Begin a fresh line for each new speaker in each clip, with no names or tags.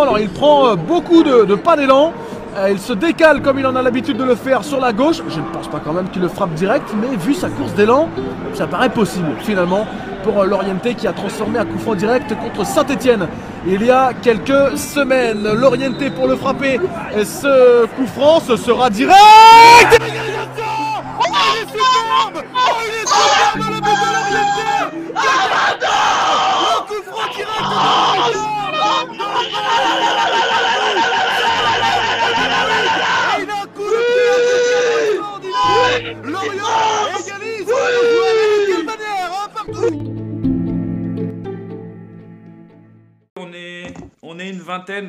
Alors il prend euh, beaucoup de, pas d'élan. Euh, il se décale comme il en a l'habitude de le faire sur la gauche. Je ne pense pas quand même qu'il le frappe direct, mais vu sa course d'élan, ça paraît possible finalement pour l'Orienté qui a transformé un coup franc direct contre Saint-Etienne il y a quelques semaines. L'Orienté pour le frapper. Et ce coup franc, ce sera direct Oh, il est superbe Oh, il est superbe le but de l'Orienté Le coup franc direct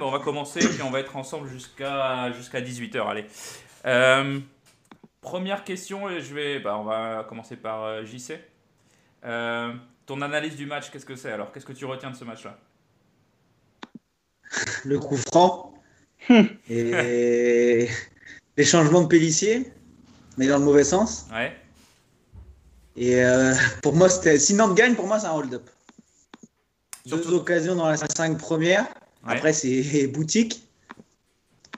on va commencer et puis on va être ensemble jusqu'à jusqu'à 18h. Allez. Euh, première question, je vais, bah, on va commencer par euh, JC. Euh, ton analyse du match, qu'est-ce que c'est alors? Qu'est-ce que tu retiens de ce match-là?
Le coup franc et les changements de Pellissier, mais dans le mauvais sens.
Ouais.
Et pour moi, c'était si Nantes gagne, pour moi, c'est un hold-up. Deux occasions dans la 5 Après, c'est boutique.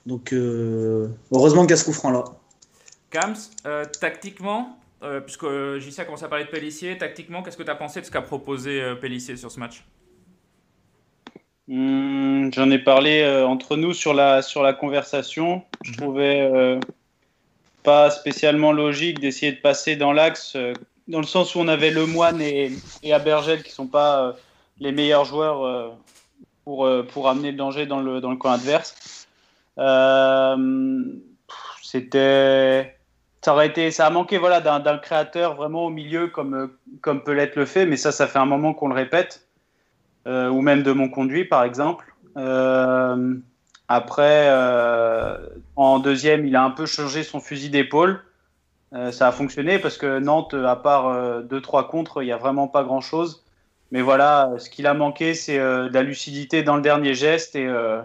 Donc, euh, heureusement qu'il y a ce coup franc là.
Kams, euh, tactiquement, euh, puisque JC a commencé à parler de Pellissier, tactiquement, qu'est-ce que tu as pensé de ce qu'a proposé Pellissier sur ce match?
Hmm, J'en ai parlé entre nous sur la, sur la conversation. Je mhm. trouvais pas spécialement logique d'essayer de passer dans l'axe, dans le sens où on avait Le Moine et, et Abergel qui sont pas les meilleurs joueurs pour, euh, pour amener le danger dans le, dans le camp adverse. Euh, c'était ça aurait été ça a manqué voilà d'un créateur vraiment au milieu comme comme peut l'être le fait mais ça ça fait un moment qu'on le répète. Euh, ou même de mon conduit par exemple. Après en deuxième il a un peu changé son fusil d'épaule. Ça a fonctionné parce que Nantes à part deux trois contre il y a vraiment pas grand chose mais voilà, ce qu'il a manqué, c'est euh, de la lucidité dans le dernier geste et, euh,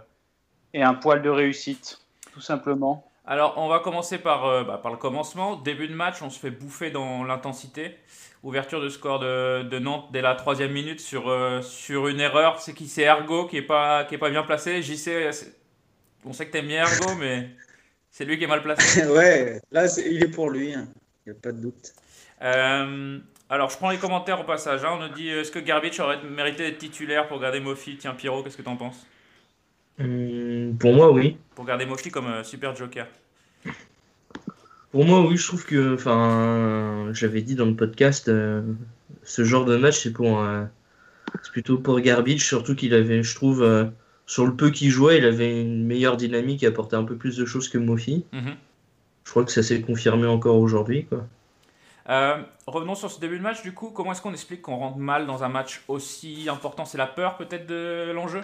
et, un poil de réussite, tout simplement.
Alors, on va commencer par, euh, bah, par le commencement. Début de match, on se fait bouffer dans l'intensité. Ouverture de score de, de, Nantes dès la troisième minute sur, sur une erreur. C'est qui? C'est Ergo qui n'est pas, qui est pas bien placé. JC, on sait que tu aimes bien Ergo, mais c'est lui qui est mal placé.
ouais, là, il est pour lui. Hein. Il n'y a pas de doute.
Alors, je prends les commentaires au passage. Hein. On nous dit est-ce que Garbage aurait mérité d'être titulaire pour garder Mofi? Tiens, Pierrot, qu'est-ce que tu en penses?
Hum, Pour moi, oui.
Pour garder Mofi comme euh, super joker
Pour moi, oui, je trouve que. Enfin, j'avais dit dans le podcast, euh, ce genre de match, c'est pour. c'est plutôt pour Garbage, surtout qu'il avait, je trouve, euh, sur le peu qu'il jouait, il avait une meilleure dynamique et apportait un peu plus de choses que Mofi. Mhm. Je crois que ça s'est confirmé encore aujourd'hui, quoi.
Euh, revenons sur ce début de match, du coup, comment est-ce qu'on explique qu'on rentre mal dans un match aussi important? C'est la peur peut-être de l'enjeu?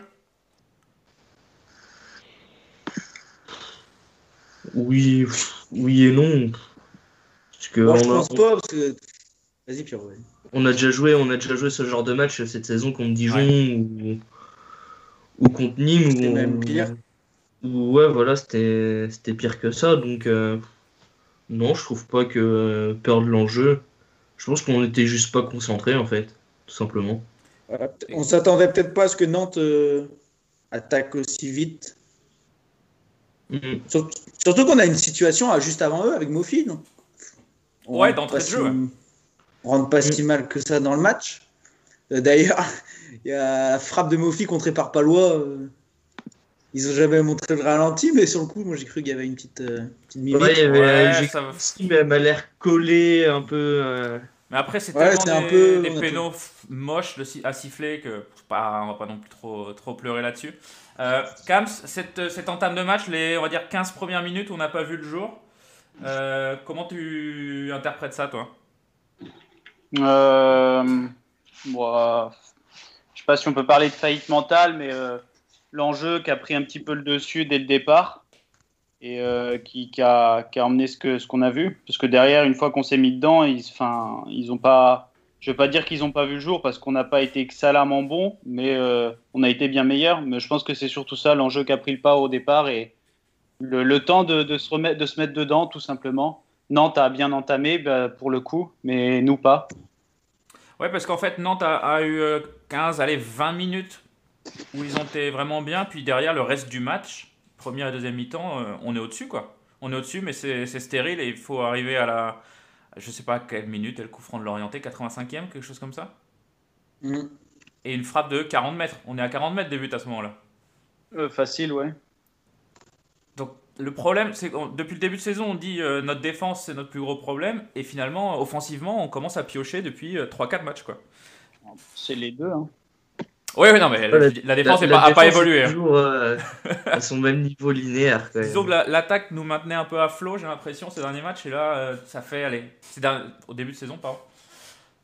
Oui, oui et non.
Parce que on pense pas, parce que... Vas-y, Pierre.
On a déjà joué, on a déjà joué ce genre de match cette saison contre Dijon ou... ou contre Nîmes.
C'était même pire.
ouais, voilà, c'était pire que ça. Donc, euh, non, je trouve pas que euh, peur de l'enjeu. Je pense qu'on était juste pas concentré en fait, tout simplement.
on s'attendait peut-être pas à ce que Nantes euh, attaque aussi vite. Mm-hmm. Surtout, qu'on a une situation à juste avant eux avec Mofi, non?
Ouais, d'entrée de jeu.
On rentre pas si mm. mal que ça dans le match. Euh, d'ailleurs, il y a la frappe de Mofi contre par Palois. Ils ont jamais montré le ralenti, mais sur le coup, moi j'ai cru qu'il y avait une petite, euh, petite mimique.
Ouais, il y avait, ouais, ça... mais elle m'a l'air collée un peu. Euh.
Mais après, c'est tellement des, un peu, des pénaux moches à siffler que pas, on va pas non plus trop, trop pleurer là-dessus. Euh, Kams, cette, cette, entame de match, les on va dire 15 premières minutes on n'a pas vu le jour, euh, comment tu interprètes ça, toi?
Euh, bon, Je sais pas si on peut parler de faillite mentale, mais l'enjeu qui a pris un petit peu le dessus dès le départ et euh, qui, a, qui, a, emmené ce qu'on ce a vu. Parce que derrière, une fois qu'on s'est mis dedans, ils, enfin, ils ont pas. Je veux pas dire qu'ils n'ont pas vu le jour parce qu'on n'a pas été excellemment bon, mais euh, on a été bien meilleur. Mais je pense que c'est surtout ça l'enjeu qui a pris le pas au départ et le, temps de, de, se remettre, de se mettre dedans, tout simplement. Nantes a bien entamé bah, pour le coup, mais nous pas.
Ouais, parce qu'en fait, Nantes a, a eu 15, euh, allez, 20 minutes où ils ont été vraiment bien. Puis derrière, le reste du match, première et deuxième mi-temps, on est au-dessus, quoi. On est au-dessus, mais c'est stérile et il faut arriver à la. Je sais pas à quelle minute, elle coup franc de l'orienté, 85e, quelque chose comme ça mm. Et une frappe de 40 mètres. On est à 40 mètres des buts à ce moment-là.
facile, ouais.
Donc le problème, c'est que depuis le début de saison, on dit euh, notre défense c'est notre plus gros problème, et finalement, offensivement, on commence à piocher depuis 3-4 euh, matchs. quoi.
C'est les deux. Hein.
Oui, oui, non, mais la, défense n'a pas, évolué. Hein.
toujours euh, à son même niveau linéaire.
Disons que l'attaque nous maintenait un peu à flot, j'ai l'impression, ces derniers matchs, et là, ça fait, allez, au début de saison, pardon,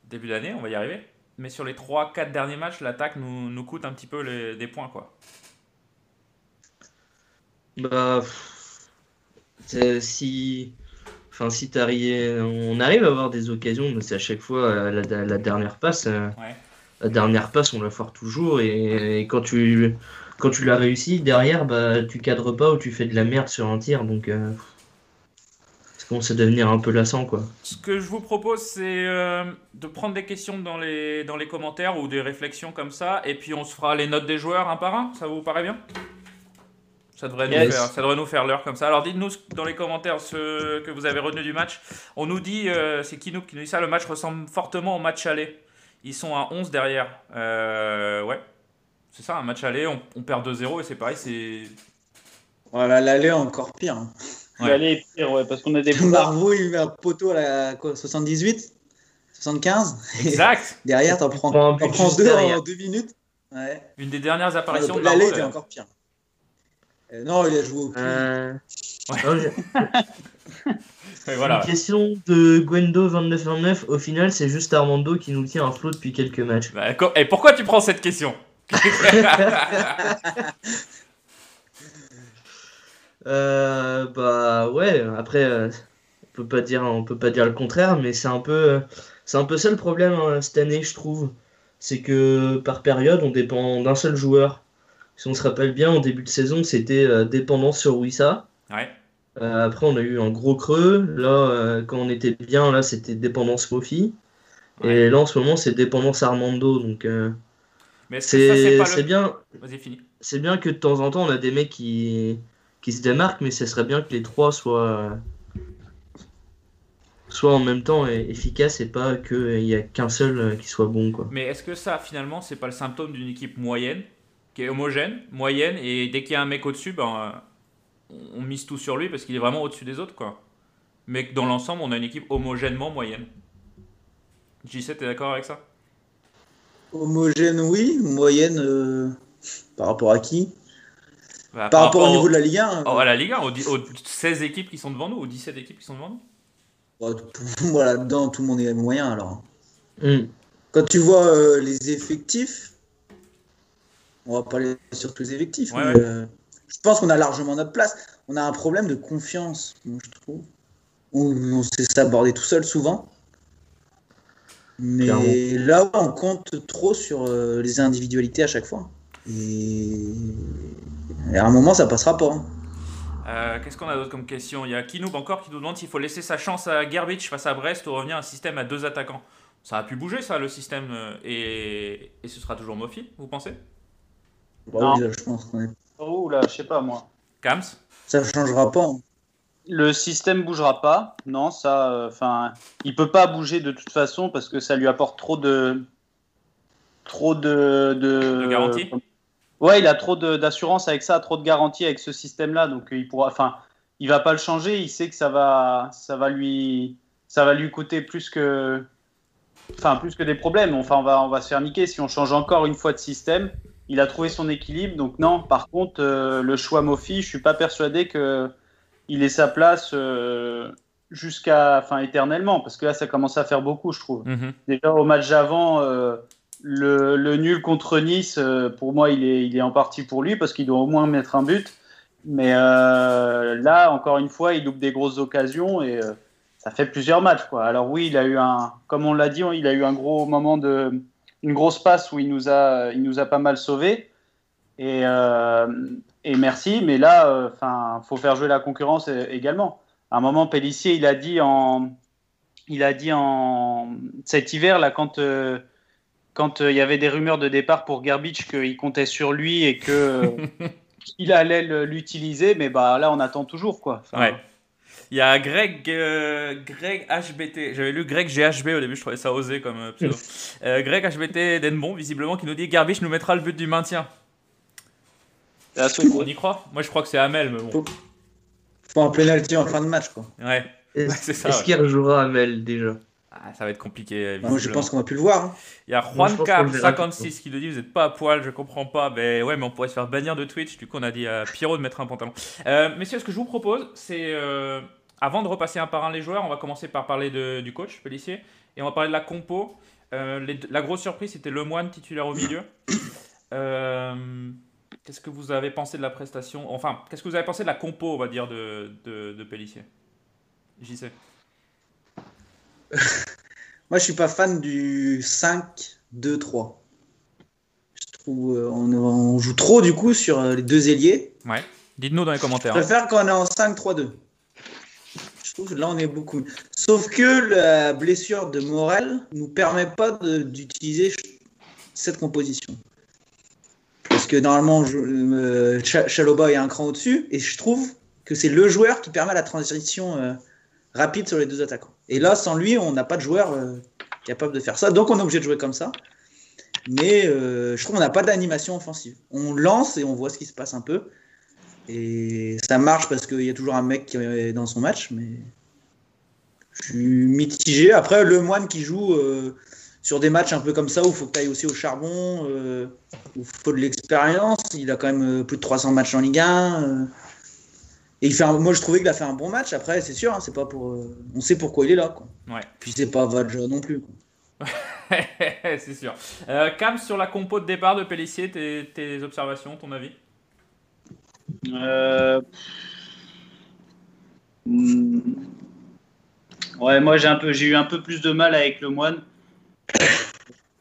début d'année, on va y arriver. Mais sur les 3-4 derniers matchs, l'attaque nous, nous, coûte un petit peu les, des points, quoi.
Bah, si, enfin, si on arrive à avoir des occasions, mais c'est à chaque fois euh, la, dernière passe. Euh, la dernière passe, on la foire toujours, et, quand tu, quand tu l'as réussi, derrière, bah, tu cadres pas ou tu fais de la merde sur un tir, donc. Euh, ça commence à devenir un peu lassant quoi.
Ce que je vous propose c'est de prendre des questions dans les, dans les commentaires ou des réflexions comme ça et puis on se fera les notes des joueurs un par un, ça vous paraît bien? Ça devrait, nous faire, ça devrait nous faire l'heure comme ça. Alors dites-nous dans les commentaires ce que vous avez retenu du match. On nous dit, euh, c'est Kinouk qui nous dit ça, le match ressemble fortement au match aller. Ils sont à 11 derrière. Euh, ouais, c'est ça, un match aller, on, perd 2-0 et c'est pareil, c'est...
Voilà, l'aller encore pire. Hein.
L'aller est pire, ouais, parce qu'on a des...
Marveau, il met un poteau à la 78 75
Exact
Derrière, t'en prends, en prends deux en deux minutes. Ouais.
Une des dernières apparitions de
L'aller était encore pire. Euh, non, il a joué au euh...
voilà. Une question de Gwendo 2929. Au final, c'est juste Armando qui nous tient un flot depuis quelques matchs.
Bah, et pourquoi tu prends cette question
euh, Bah ouais. Après, euh, on peut pas dire, on peut pas dire le contraire, mais c'est un peu, c'est un peu ça le problème hein, cette année, je trouve. C'est que par période, on dépend d'un seul joueur si on se rappelle bien, en début de saison, c'était euh, dépendance sur Wissa. Euh, après, on a eu un gros creux. Là, euh, quand on était bien, là, c'était dépendance Mofi. Et là, en ce moment, c'est dépendance Armando. Donc, c'est bien. C'est bien que de temps en temps, on a des mecs qui, qui se démarquent, mais ce serait bien que les trois soient, soient en même temps efficaces et pas qu'il n'y a qu'un seul qui soit bon. Quoi.
Mais est-ce que ça, finalement, c'est pas le symptôme d'une équipe moyenne qui est homogène, moyenne, et dès qu'il y a un mec au-dessus, ben, on mise tout sur lui parce qu'il est vraiment au-dessus des autres. quoi. Mais dans l'ensemble, on a une équipe homogènement moyenne. J7, t'es d'accord avec ça?
Homogène, oui. Moyenne, euh, par rapport à qui? Bah, par, rapport, au niveau de la Ligue 1
oh, À la Ligue 1, aux, 16 équipes qui sont devant nous, aux 17 équipes qui sont devant nous
Voilà, dedans, tout le monde est moyen alors. Hmm. Quand tu vois euh, les effectifs, on va parler sur tous les effectifs. Euh, je pense qu'on a largement notre place. On a un problème de confiance, je trouve. On, on sait s'aborder tout seul souvent. Mais là, on compte trop sur euh, les individualités à chaque fois. Et... à un moment, ça passera pas. Hein.
Euh, qu'est-ce qu'on a d'autre comme question? Il y a Kinoub encore qui nous demande s'il faut laisser sa chance à Gerbich face à Brest ou revenir à un système à deux attaquants. Ça a pu bouger, ça, le système, et, et ce sera toujours Mofi, vous pensez?
Bah je pense qu'on est.
Oh là, je sais pas moi.
Kams
Ça changera pas. Hein.
Le système bougera pas. Non, ça. Euh, enfin, il peut pas bouger de toute façon parce que ça lui apporte trop de. Trop de.
De, garantie
Ouais, il a trop d'assurance avec ça, trop de garantie avec ce système-là. Donc, il pourra. Enfin, il va pas le changer. Il sait que ça va, ça va lui, ça va lui coûter plus que, enfin, plus que des problèmes. Enfin, on va, on va se faire niquer si on change encore une fois de système il a trouvé son équilibre. Donc non, par contre, euh, le choix Mofi, je suis pas persuadé que il ait sa place euh, jusqu'à, enfin, éternellement, parce que là, ça commence à faire beaucoup, je trouve. Mhm. Déjà au match d'avant, euh, le, nul contre Nice, pour moi, il est, il est en partie pour lui parce qu'il doit au moins mettre un but. Mais là, encore une fois, il loupe des grosses occasions et ça fait plusieurs matchs, quoi. Alors oui, il a eu un, comme on l'a dit, il a eu un gros moment de une grosse passe où il nous a, il nous a pas mal sauvés. Et, euh, et merci, mais là, euh, enfin, faut faire jouer la concurrence également. À un moment, Pellissier, il a dit en, il a dit en cet hiver là quand euh, quand il y avait des rumeurs de départ pour Garbage qu'il comptait sur lui et que il allait l'utiliser, mais bah là on attend toujours quoi.
ouais. Il y a Greg, Greg HBT, j'avais lu Greg GHB au début, je trouvais ça osé comme pseudo. Greg HBT d'Enbon, visiblement, qui nous dit Garbage nous mettra le but du maintien. On y croit? Moi je crois que c'est Amel, mais bon.
Faut un penalty en fin de match quoi.
Ouais.
Est-ce qu'il rejouera Amel déjà?
Ah, ça va être compliqué.
Moi, je pense qu'on va plus le voir. Hein.
Il y a Juancar56 qui nous dit Vous n'êtes pas à poil, je comprends pas. Mais ouais, mais on pourrait se faire bannir de Twitch. Du coup, on a dit à Pierrot de mettre un pantalon. Euh, messieurs, ce que je vous propose, c'est euh, avant de repasser un par un les joueurs, on va commencer par parler de, du coach, Pellissier. Et on va parler de la compo. Euh, la grosse surprise, c'était Lemoine titulaire au milieu. Qu'est-ce que vous avez pensé de la prestation? Enfin, qu'est-ce que vous avez pensé de la compo, on va dire, de, de, de Pellissier? J'y sais.
Moi, je suis pas fan du 5-2-3. Je trouve euh, on, joue trop du coup sur euh, les deux ailiers.
Ouais. Dites-nous dans les commentaires.
Je préfère quand on est en 5-3-2. Je trouve que là, on est beaucoup. Sauf que la blessure de Morel nous permet pas d'utiliser cette composition. Parce que normalement, euh, Chaloba est un cran au-dessus, et je trouve que c'est le joueur qui permet la transition rapide sur les deux attaquants. Et là, sans lui, on n'a pas de joueur euh, capable de faire ça. Donc, on est obligé de jouer comme ça. Mais euh, je trouve qu'on n'a pas d'animation offensive. On lance et on voit ce qui se passe un peu. Et ça marche parce qu'il y a toujours un mec qui est dans son match. Mais je suis mitigé. Après, le moine qui joue euh, sur des matchs un peu comme ça où il faut que tu ailles aussi au charbon, où il faut de l'expérience. Il a quand même plus de 300 matchs en Ligue 1. Et il fait moi, je trouvais qu'il a fait un bon match. Après, c'est sûr, hein, c'est pas pour. Euh, on sait pourquoi il est là. Quoi.
Ouais.
Puis c'est pas Vadja non plus.
c'est sûr. Euh, Cam, sur la compo de départ de Pellissier, tes, observations, ton avis?
Euh, hmm. Ouais, moi j'ai un peu, j'ai eu un peu plus de mal avec le moine.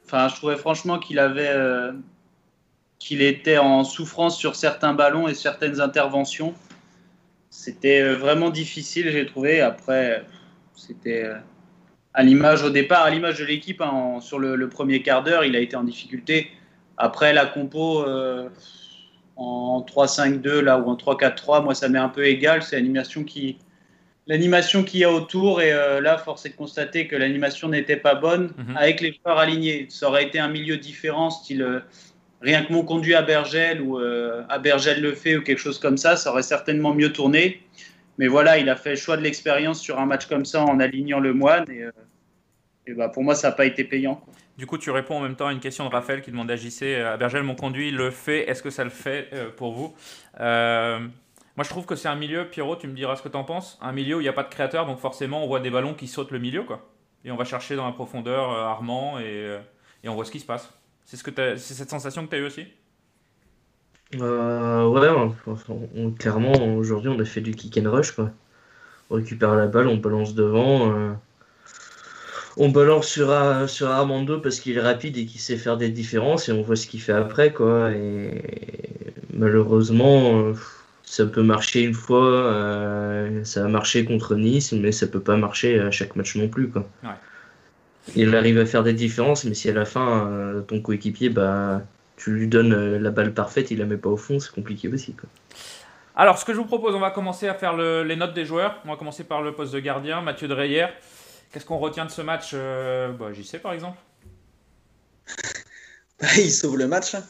Enfin, je trouvais franchement qu'il avait, euh, qu'il était en souffrance sur certains ballons et certaines interventions. C'était euh, vraiment difficile, j'ai trouvé. Après, c'était euh, à l'image au départ, à l'image de l'équipe, hein, sur le, premier quart d'heure, il a été en difficulté. Après, la compo euh, en 3-5-2 là ou en 3-4-3, moi ça m'est un peu égal. C'est l'animation qui l'animation qu'il y a autour et là force est de constater que l'animation n'était pas bonne mhm. avec les joueurs alignés. Ça aurait été un milieu différent, style rien que mon conduit à Bergel ou euh, à Bergel le fait ou quelque chose comme ça, ça aurait certainement mieux tourné. Mais voilà, il a fait le choix de l'expérience sur un match comme ça en alignant le moine. Et, euh, bah, pour moi, ça n'a pas été payant.
Du coup, tu réponds en même temps à une question de Raphaël qui demande à JC à Bergel, mon conduit le fait. Est-ce que ça le fait euh, pour vous? Moi, je trouve que c'est un milieu, Pierrot, tu me diras ce que tu en penses. Un milieu où il n'y a pas de créateur, donc forcément, on voit des ballons qui sautent le milieu. quoi. Et on va chercher dans la profondeur Armand et, et on voit ce qui se passe. C'est ce que c'est cette sensation que tu as eu aussi?
Euh, Ouais, clairement, aujourd'hui, on a fait du kick and rush. Quoi. On récupère la balle, on balance devant. Euh, on balance sur, sur Armando parce qu'il est rapide et qu'il sait faire des différences et on voit ce qu'il fait après. Quoi. Et malheureusement, euh, ça peut marcher une fois, ça a marché contre Nice, mais ça peut pas marcher à chaque match non plus. Quoi. Ouais il arrive à faire des différences, mais si à la fin, euh, ton coéquipier, bah, tu lui donnes euh, la balle parfaite, il la met pas au fond, c'est compliqué aussi. Quoi.
Alors, ce que je vous propose, on va commencer à faire les notes des joueurs. On va commencer par le poste de gardien, Mathieu Dreyer. Qu'est-ce qu'on retient de ce match euh, bah, J'y sais, par exemple?
Bah, il sauve le match. Hein.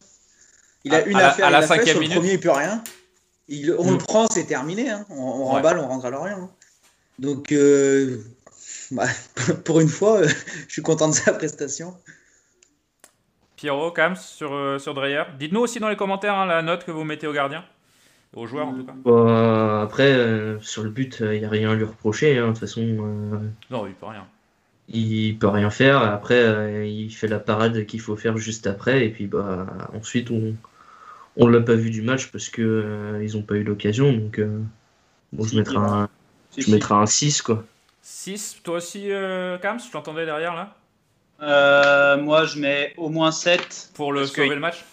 Il a une affaire, à la, cinquième minute. le premier, il peut rien. on le mm. prend, c'est terminé. Hein. On, on remballe, on rentre à l'Orient. Hein. Donc, bah, pour une fois, euh, je suis content de sa prestation.
Pierrot, Kams, sur, euh, sur Dreyer. Dites-nous aussi dans les commentaires hein, la note que vous mettez au gardien. Aux joueurs en tout cas.
Bah, après, euh, sur le but, il n'y a rien à lui reprocher. Hein, de toute façon.
non, il peut rien.
Il peut rien faire. Après, il fait la parade qu'il faut faire juste après. Et puis bah, ensuite, on on l'a pas vu du match parce que ils n'ont pas eu l'occasion. Donc, bon, je mettrai un, je mettrai un 6 quoi.
6, toi aussi, euh, Kams, je t'entendais derrière là?
Euh, Moi, je mets au moins 7.
Pour le sauver le match?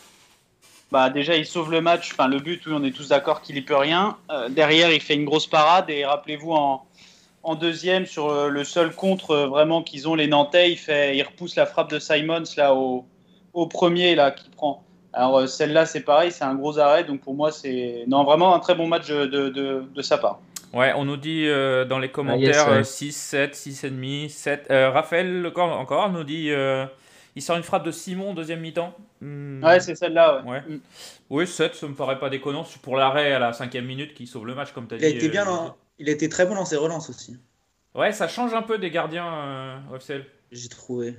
Bah, Déjà, il sauve le match. Enfin, le but, oui, on est tous d'accord qu'il n'y peut rien. Euh, derrière, il fait une grosse parade. Et rappelez-vous, en, en deuxième, sur le seul contre vraiment qu'ils ont, les Nantais, il, fait, il repousse la frappe de Simons là au, au premier là qui prend. Alors celle-là, c'est pareil, c'est un gros arrêt. Donc pour moi, c'est non vraiment un très bon match de, de, de, sa part.
Ouais, on nous dit dans les commentaires 6, 7, 6,5, 7. Raphaël encore nous dit il sort une frappe de Simon deuxième mi-temps.
Hmm. Ouais, c'est celle-là. Ouais.
Hmm. Oui, 7, ça me paraît pas déconnant. pour l'arrêt à la cinquième minute qui sauve le match, comme tu as
il dit. A été bien euh, Il a été très bon dans ses relances aussi.
Ouais, ça change un peu des gardiens euh,
J'ai trouvé.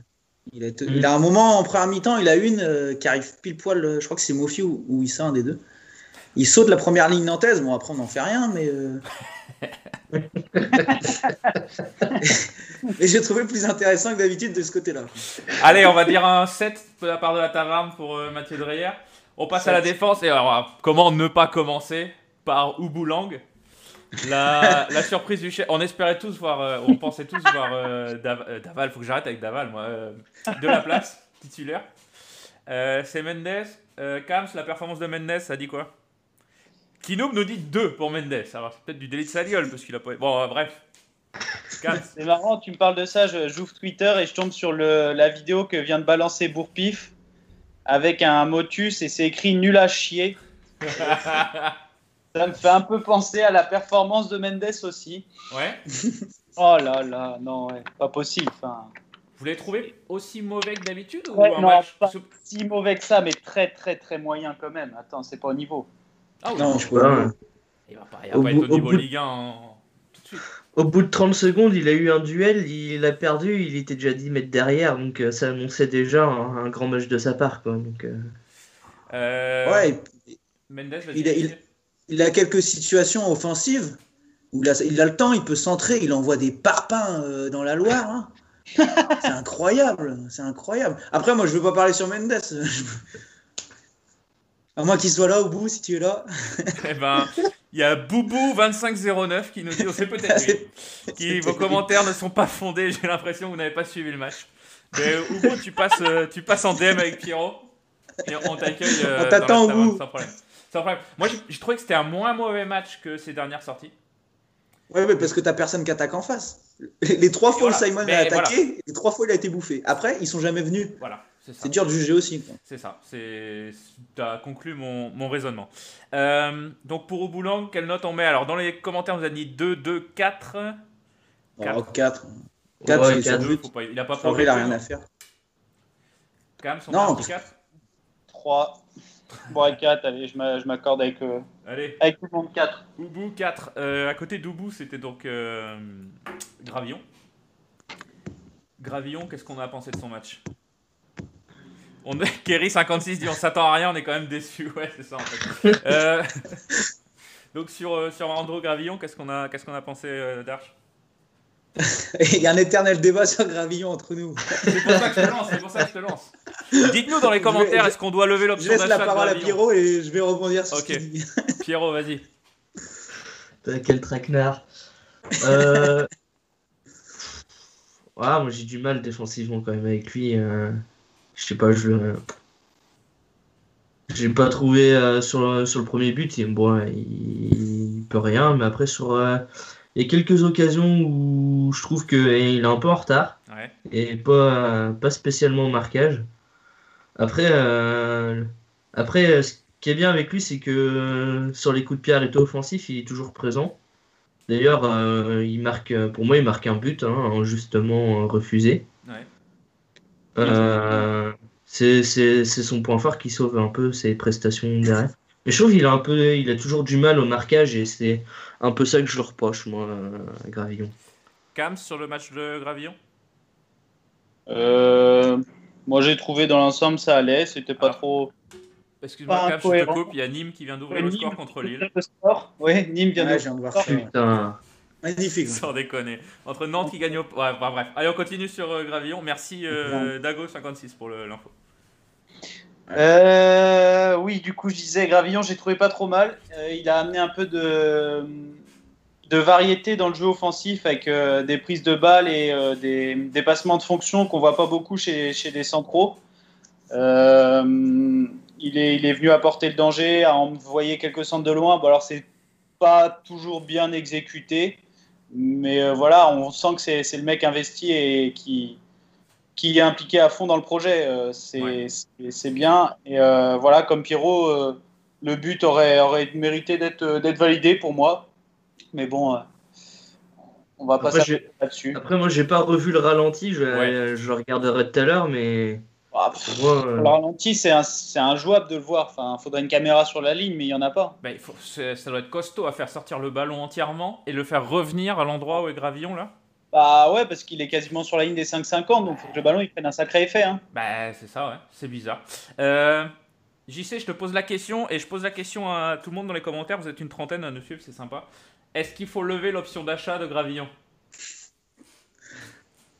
Il a, il a, un moment en première mi-temps, il a une euh, qui arrive pile poil, je crois que c'est Mofi ou, ou Issa, un des deux. Il saute la première ligne nantaise. Bon, après, on n'en fait rien, mais. Euh... Et j'ai trouvé plus intéressant que d'habitude de ce côté-là.
Allez, on va dire un 7 de la part de la Taverne pour euh, Mathieu Dreyer. On passe à la défense. Et alors, comment ne pas commencer par Uboulang la, la surprise du chef. On espérait tous voir, euh, on pensait tous voir euh, Daval. Faut que j'arrête avec Daval, moi. de la place, titulaire. c'est Mendes. Kams, la performance de Mendes, ça dit quoi? Kinoum nous dit 2 pour Mendes. Alors, c'est peut-être du délit de Saliol parce qu'il a pas. Bon, bref.
C'est marrant, tu me parles de ça, j'ouvre Twitter et je tombe sur le, la vidéo que vient de balancer Bourpif avec un motus et c'est écrit nul à chier. ça me fait un peu penser à la performance de Mendes aussi.
Ouais.
oh là là, non, pas possible. Enfin...
Vous l'avez trouvé aussi mauvais que d'habitude
ou un Non, pas si mauvais que ça, mais très très très moyen quand même. Attends, c'est pas au niveau.
Ah oui, non, je peux pas. Il va pas, il va pas être au niveau Ligue 1 tout de suite.
Au bout de 30 secondes, il a eu un duel, il a perdu, il était déjà 10 mètres derrière, donc euh, ça annonçait déjà un, grand match de sa part. Quoi, donc, euh...
Euh... Ouais, Mendes, il, a, il, a, quelques situations offensives où il a, il a le temps, il peut centrer, il envoie des parpaings euh, dans la Loire. Hein. c'est incroyable, c'est incroyable. Après, moi, je veux pas parler sur Mendes. À moins qu'il soit là au bout, si tu es là.
eh ben, il y a Boubou2509 qui nous dit, on sait peut-être qui vos commentaires ne sont pas fondés, j'ai l'impression que vous n'avez pas suivi le match. Mais Boubou, tu passes, euh, tu passes en DM avec Pierrot et on t'accueille.
Euh, on t'attend au bout.
Sans problème. Sans problème. Moi, j'ai trouvé que c'était un moins mauvais match que ces dernières sorties.
Oui, mais parce que t'as personne qui attaque en face. Les, trois fois où Simon a attaqué, les trois fois il a été bouffé. Après, ils sont jamais venus.
Voilà.
C'est dur de juger aussi.
C'est ça. Tu as conclu mon, mon raisonnement. Euh, donc pour Oboulang, quelle note on met? Alors dans les commentaires, on nous a dit 2, 2, 4.
4. 4.
4, ouais, 4 pas, il a pas
pris. il a rien à faire.
Cam, son non. 4
3. 3 et 4, allez, je m'accorde avec, euh,
allez.
avec tout le monde 4.
Oubou 4. Euh, à côté d'Oubou, c'était donc euh, Gravillon. Gravillon, qu'est-ce qu'on a pensé de son match? On... Kerry56 dit on s'attend à rien, on est quand même déçu. Ouais, c'est ça en fait. euh... Donc sur, euh, sur Andro Gravillon, qu'est-ce qu'on a, qu'est-ce qu'on a pensé euh, d'Arch?
Il y a un éternel débat sur Gravillon entre nous.
C'est pour ça que je te lance, c'est pour ça que je te lance. Dites-nous dans les commentaires, est-ce qu'on doit lever l'option d'achat
Je laisse la parole à Pierrot et je vais rebondir sur okay. ce qu'il dit.
Pierrot, vas-y.
Quel traquenard. Euh... Ouais, moi j'ai du mal défensivement quand même avec lui. Euh je sais pas, je j'ai pas trouvé euh, sur, le, sur le premier but, il, bon, il, peut rien, mais après sur euh, il y a quelques occasions où je trouve qu'il est un peu en retard et pas, pas spécialement au marquage. Après, euh, après, ce qui est bien avec lui, c'est que sur les coups de pied arrêtés offensifs, il est toujours présent. D'ailleurs, il marque, pour moi, il marque un but, hein, justement refusé. Euh, c'est son point fort qui sauve un peu ses prestations derrière. Mais je trouve qu'il a un peu, il a toujours du mal au marquage et c'est un peu ça que je le reproche moi à Gravillon.
Cam sur le match de Gravillon?
Euh, moi j'ai trouvé dans l'ensemble ça allait, c'était pas ah. trop.
Excuse-moi, Cam, je te coupe. Il y a Nîmes qui vient d'ouvrir le score contre Lille.
Oui, Nîmes vient d'ouvrir
le score. Putain. Magnifique.
Sans déconner. Entre Nantes qui gagne au. Ouais, bah, bref. Allez, on continue sur euh, Gravillon. Merci euh, Dago56 pour l'info.
Euh, oui, du coup, je disais Gravillon, j'ai trouvé pas trop mal. Euh, il a amené un peu de, de variété dans le jeu offensif avec des prises de balles et des dépassements de fonction qu'on voit pas beaucoup chez, chez des centraux. il, est, il est venu apporter le danger, à envoyer quelques centres de loin. Bon, alors, c'est pas toujours bien exécuté. Mais euh, voilà, on sent que c'est le mec investi et qui, qui est impliqué à fond dans le projet. Euh, c'est bien. Et voilà, comme Pierrot, le but aurait, aurait mérité d'être validé pour moi. Mais bon, on va pas là-dessus.
Après, moi, j'ai pas revu le ralenti. Je, je le regarderai tout à l'heure, mais.
Ah, le ralenti, c'est injouable de le voir. Enfin, il faudrait une caméra sur la ligne, mais il n'y en a pas.
Bah, il faut, ça doit être costaud à faire sortir le ballon entièrement et le faire revenir à l'endroit où est Gravillon là
Bah ouais, parce qu'il est quasiment sur la ligne des 5,50, donc il faut que le ballon il prenne un sacré effet. Hein.
Bah c'est ça, ouais, c'est bizarre. Euh, JC, je te pose la question et je pose la question à tout le monde dans les commentaires. Vous êtes une trentaine à nous suivre, c'est sympa. Est-ce qu'il faut lever l'option d'achat de Gravillon?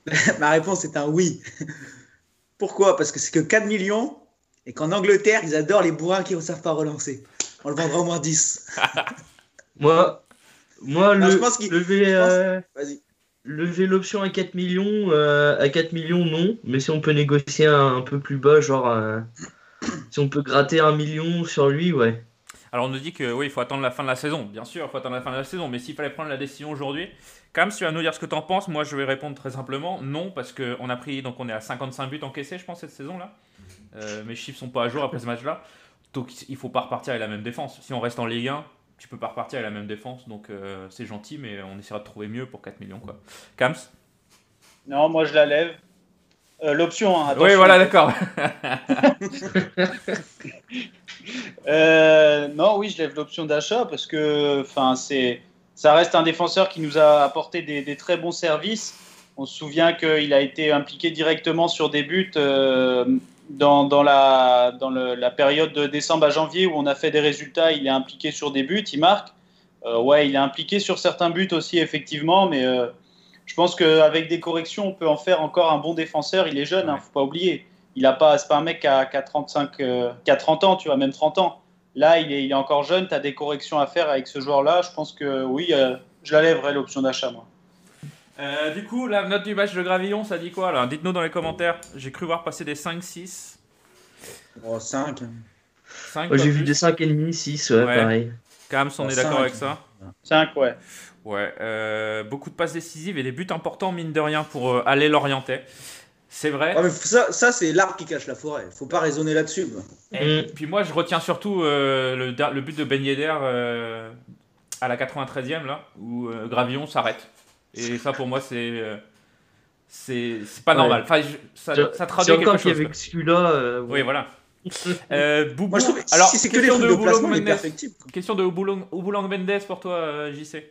Ma réponse est un oui. Pourquoi? Parce que c'est que 4 millions et qu'en Angleterre, ils adorent les bourrins qui ne savent pas relancer. On le vendra au moins 10.
moi, moi le, lever, euh, lever l'option à 4 millions, euh, à 4 millions, non. Mais si on peut négocier un, peu plus bas, genre euh, si on peut gratter un million sur lui, ouais.
Alors on nous dit que oui, il faut attendre la fin de la saison. Bien sûr, il faut attendre la fin de la saison. Mais s'il fallait prendre la décision aujourd'hui, Cam, tu vas nous dire ce que tu en penses. Moi, je vais répondre très simplement non, parce qu'on a pris, donc on est à 55 buts encaissés, je pense, cette saison-là. Euh, mes chiffres sont pas à jour après ce match-là. Donc il faut pas repartir avec la même défense. Si on reste en Ligue 1, tu peux pas repartir avec la même défense. Donc euh, c'est gentil, mais on essaiera de trouver mieux pour 4 millions. Quoi. Kams
Non, moi je la lève. Euh, l'option, hein,
Oui, voilà, d'accord.
non, oui, je lève l'option d'achat parce que c'est ça reste un défenseur qui nous a apporté des, très bons services. On se souvient qu'il a été impliqué directement sur des buts euh, dans, la, dans la, période de décembre à janvier où on a fait des résultats. Il est impliqué sur des buts, il marque. Euh, ouais, il est impliqué sur certains buts aussi, effectivement, mais euh, je pense qu'avec des corrections, on peut en faire encore un bon défenseur. Il est jeune, il hein, ne faut pas oublier. Il a pas, c'est pas un mec qui a, 35, qui a 30 ans, tu vois, même 30 ans. Là, il est, il est encore jeune, tu as des corrections à faire avec ce joueur-là. Je pense que oui, euh, je la lèverai l'option d'achat, moi.
Euh, du coup, la note du match de Gravillon, ça dit quoi là? Dites-nous dans les commentaires. J'ai cru voir passer des 5-6.
Oh, 5.
5 J'ai vu des 5,5, 6, ouais, pareil.
Kams, on est d'accord avec ça?
5, ouais.
Ouais, euh, beaucoup de passes décisives et des buts importants, mine de rien, pour aller l'orienter. C'est vrai.
ça, ça c'est l'arbre qui cache la forêt. Faut pas raisonner là-dessus.
Et mm. puis moi, je retiens surtout euh, le, le, but de Ben Yedder euh, à la 93e, là, où euh, Gravillon s'arrête. Et ça, pour moi, c'est. c'est pas normal. Enfin, ça, ça traduit quelque chose.
avec celui-là.
Oui, voilà. Boubou, moi, je trouve, alors, si c'est que les de, de question de Ouboulang Mendes pour toi, JC.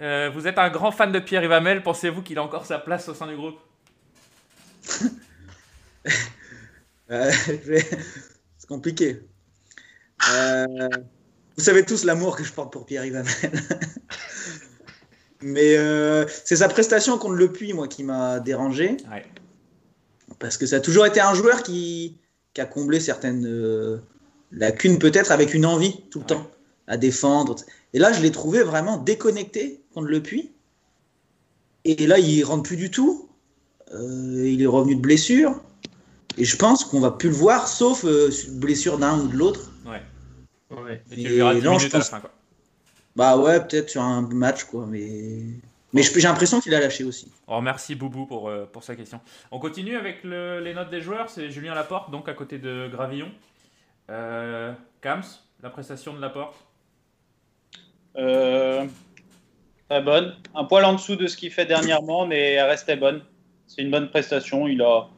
Vous êtes un grand fan de Pierre Ivamel. Pensez-vous qu'il a encore sa place au sein du groupe?
Euh, c'est compliqué. Euh, vous savez tous l'amour que je porte pour Pierre Ivanel. Mais euh, c'est sa prestation contre le Puy, moi, qui m'a dérangé. Parce que ça a toujours été un joueur qui, a comblé certaines lacunes, peut-être avec une envie tout le temps à défendre. Et là, je l'ai trouvé vraiment déconnecté contre le Puy. Et là, il rentre plus du tout. Euh, il est revenu de blessure. Et je pense qu'on va plus le voir, sauf euh, blessure d'un ou de l'autre.
Ouais. ouais. Et, tu le verras 10 minutes à la fin, quoi.
Bah ouais, peut-être sur un match, quoi. Mais, mais j'ai l'impression qu'il a lâché aussi.
Oh, merci Boubou pour, euh, pour sa question. On continue avec les notes des joueurs. C'est Julien Laporte, donc à côté de Gravillon. Euh, Kams, la prestation de Laporte
Très bonne. Un poil en dessous de ce qu'il fait dernièrement, mais elle restait bonne. C'est une bonne prestation. Il a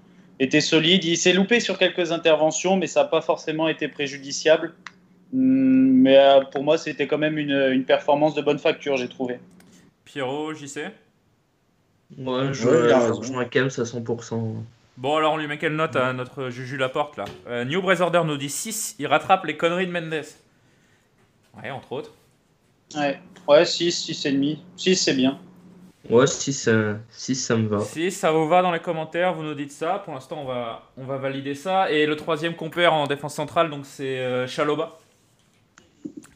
été solide. Il s'est loupé sur quelques interventions, mais ça n'a pas forcément été préjudiciable. Hmm, mais euh, pour moi, c'était quand même une, performance de bonne facture, j'ai trouvé.
Pierrot, JC
Ouais, je rejoins à Kems à 100%.
Bon, alors on lui met quelle note à notre Juju Laporte là? Euh, New Brazorder nous dit 6, il rattrape les conneries de Mendes. Ouais, entre autres.
Ouais, ouais 6, 6,5. 6, c'est bien.
Ouais, si ça, si ça me va.
Si ça vous va dans les commentaires, vous nous dites ça. Pour l'instant, on va, on va valider ça. Et le troisième compère en défense centrale, donc c'est euh, Chaloba,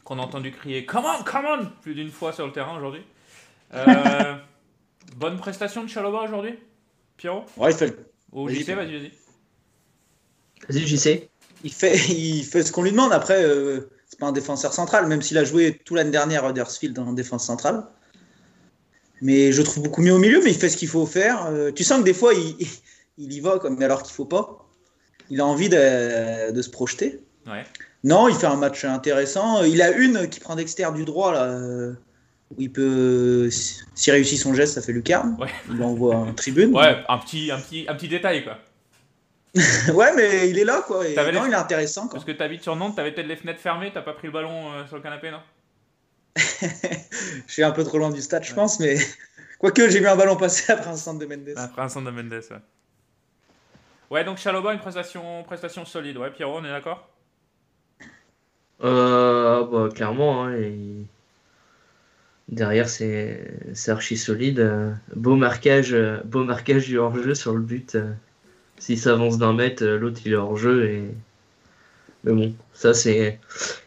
qu'on a entendu crier Come on, come on plus d'une fois sur le terrain aujourd'hui. Euh, bonne prestation de Chaloba aujourd'hui, Pierrot?
Ouais, il fait.
Ou JC, vas-y, vas-y.
Vas-y, JC.
Il fait, il fait ce qu'on lui demande. Après, euh, c'est pas un défenseur central, même s'il a joué tout l'année dernière à Huddersfield en défense centrale. Mais je trouve beaucoup mieux au milieu, mais il fait ce qu'il faut faire. Euh, tu sens que des fois, il, il y va, mais alors qu'il faut pas. Il a envie de, de se projeter. Non, il fait un match intéressant. Il a une qui prend d'extérieur du droit, là, euh, où il peut. S'il réussit son geste, ça fait lucarne. Ouais. Il envoie en tribune.
Ouais, un petit, un petit, un petit détail, quoi.
ouais, mais il est là, quoi. non, il est intéressant. Quoi.
Parce que t'habites sur Nantes, t'avais peut-être les fenêtres fermées, t'as pas pris le ballon euh, sur le canapé, non?
Je suis un peu trop loin du stade, je pense, mais. Quoique, j'ai vu un ballon passer après un centre de Mendes.
Après un centre de Mendes, ouais. Ouais, donc Chaloba, une prestation, prestation solide. Ouais, Pierrot, on est d'accord?
Euh, bah, Clairement, hein, derrière, c'est archi solide. Beau marquage, beau marquage du hors-jeu sur le but. S'il s'avance d'un mètre, l'autre il est hors-jeu. Et... Mais bon, ça c'est.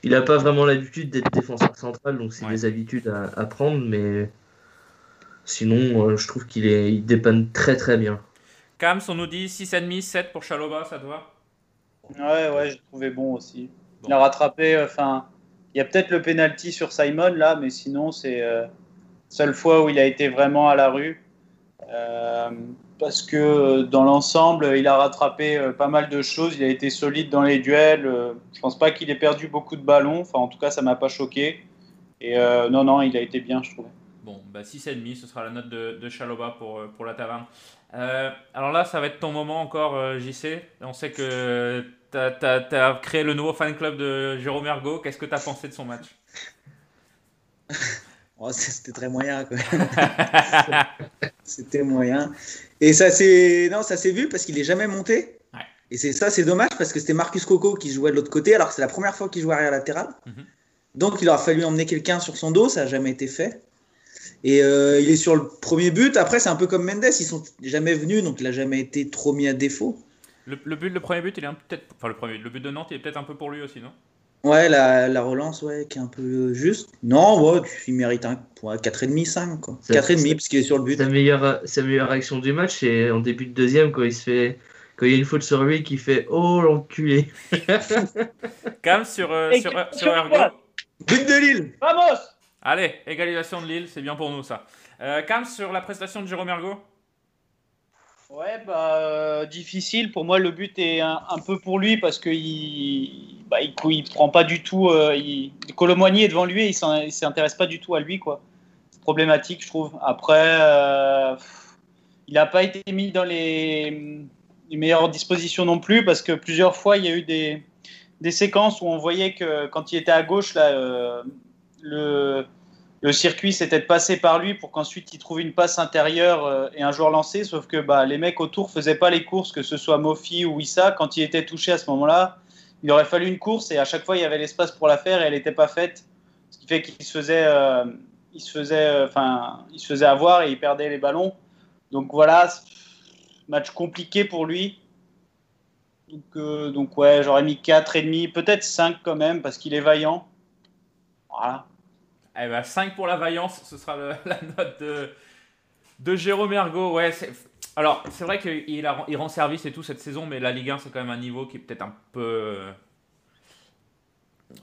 Il n'a pas vraiment l'habitude d'être défenseur central, donc c'est des habitudes à, à, prendre. Mais sinon, euh, je trouve qu'il est... il dépanne très très bien.
Cams, on nous dit 6,5, 7 pour Chaloba, ça te va?
Ouais, ouais, j'ai trouvé bon aussi. Il a rattrapé, euh, enfin, il y a peut-être le penalty sur Simon là, mais sinon, c'est euh, seule fois où il a été vraiment à la rue. Euh, parce que dans l'ensemble, il a rattrapé pas mal de choses. Il a été solide dans les duels. je pense pas qu'il ait perdu beaucoup de ballons. Enfin, en tout cas, ça m'a pas choqué. Et non, non, il a été bien, je trouve.
Bon, bah 6,5, ce sera la note de, de Chaloba pour, pour la taverne. Euh, alors là, ça va être ton moment encore, euh, JC. On sait que tu as, créé le nouveau fan club de Jérôme Ergo. Qu'est-ce que tu as pensé de son match?
Oh, C'était très moyen. C'était moyen. Et ça s'est non, ça s'est vu parce qu'il est jamais monté. Et c'est ça, c'est dommage parce que c'était Marcus Coco qui jouait de l'autre côté, alors que c'est la première fois qu'il jouait arrière latéral. Mhm. Donc il aura fallu emmener quelqu'un sur son dos, ça n'a jamais été fait. Et euh, il est sur le premier but. Après, c'est un peu comme Mendes, ils sont jamais venus, donc il a jamais été trop mis à défaut.
Le, but, le premier but, il est peut-être, enfin le premier, le but de Nantes, il est peut-être un peu pour lui aussi, non?
Ouais, la, la, relance, ouais, qui est un peu juste. Non, ouais, il mérite un 4,5, 5, quoi. 4,5 parce qu'il est sur le but.
Sa meilleure, sa meilleure action du match, c'est en début de deuxième, quand il se fait, quand il y a une faute sur lui, qui fait oh l'enculé.
Cam sur, euh, sur, sur Ergo.
But de Lille.
Vamos.
Allez, égalisation de Lille, c'est bien pour nous ça. Euh, Cam, sur la prestation de Jérôme Ergo
Ouais, bah, euh, difficile. Pour moi, le but est un, peu pour lui parce qu'il bah, il, prend pas du tout. Euh, il, est devant lui et il ne s'intéresse pas du tout à lui. quoi. C'est problématique, je trouve. Après, euh, il n'a pas été mis dans les, meilleures dispositions non plus parce que plusieurs fois, il y a eu des, des séquences où on voyait que quand il était à gauche, là, le, le circuit s'était passé par lui pour qu'ensuite il trouve une passe intérieure euh, et un joueur lancé. Sauf que bah, les mecs autour faisaient pas les courses, que ce soit Mofi ou Issa. Quand il était touché à ce moment-là, il aurait fallu une course et à chaque fois il y avait l'espace pour la faire et elle n'était pas faite. Ce qui fait qu'il se faisait, euh, il se faisait, euh, enfin, il se faisait avoir et il perdait les ballons. Donc voilà, match compliqué pour lui. Donc, donc ouais, j'aurais mis 4,5, peut-être 5 quand même, parce qu'il est vaillant. Voilà.
Eh ben, 5 pour la vaillance, ce sera la note de, de Jérôme Ergo. Ouais, alors, c'est vrai qu'il il rend service et tout cette saison, mais la Ligue 1, c'est quand même un niveau qui est peut-être un peu.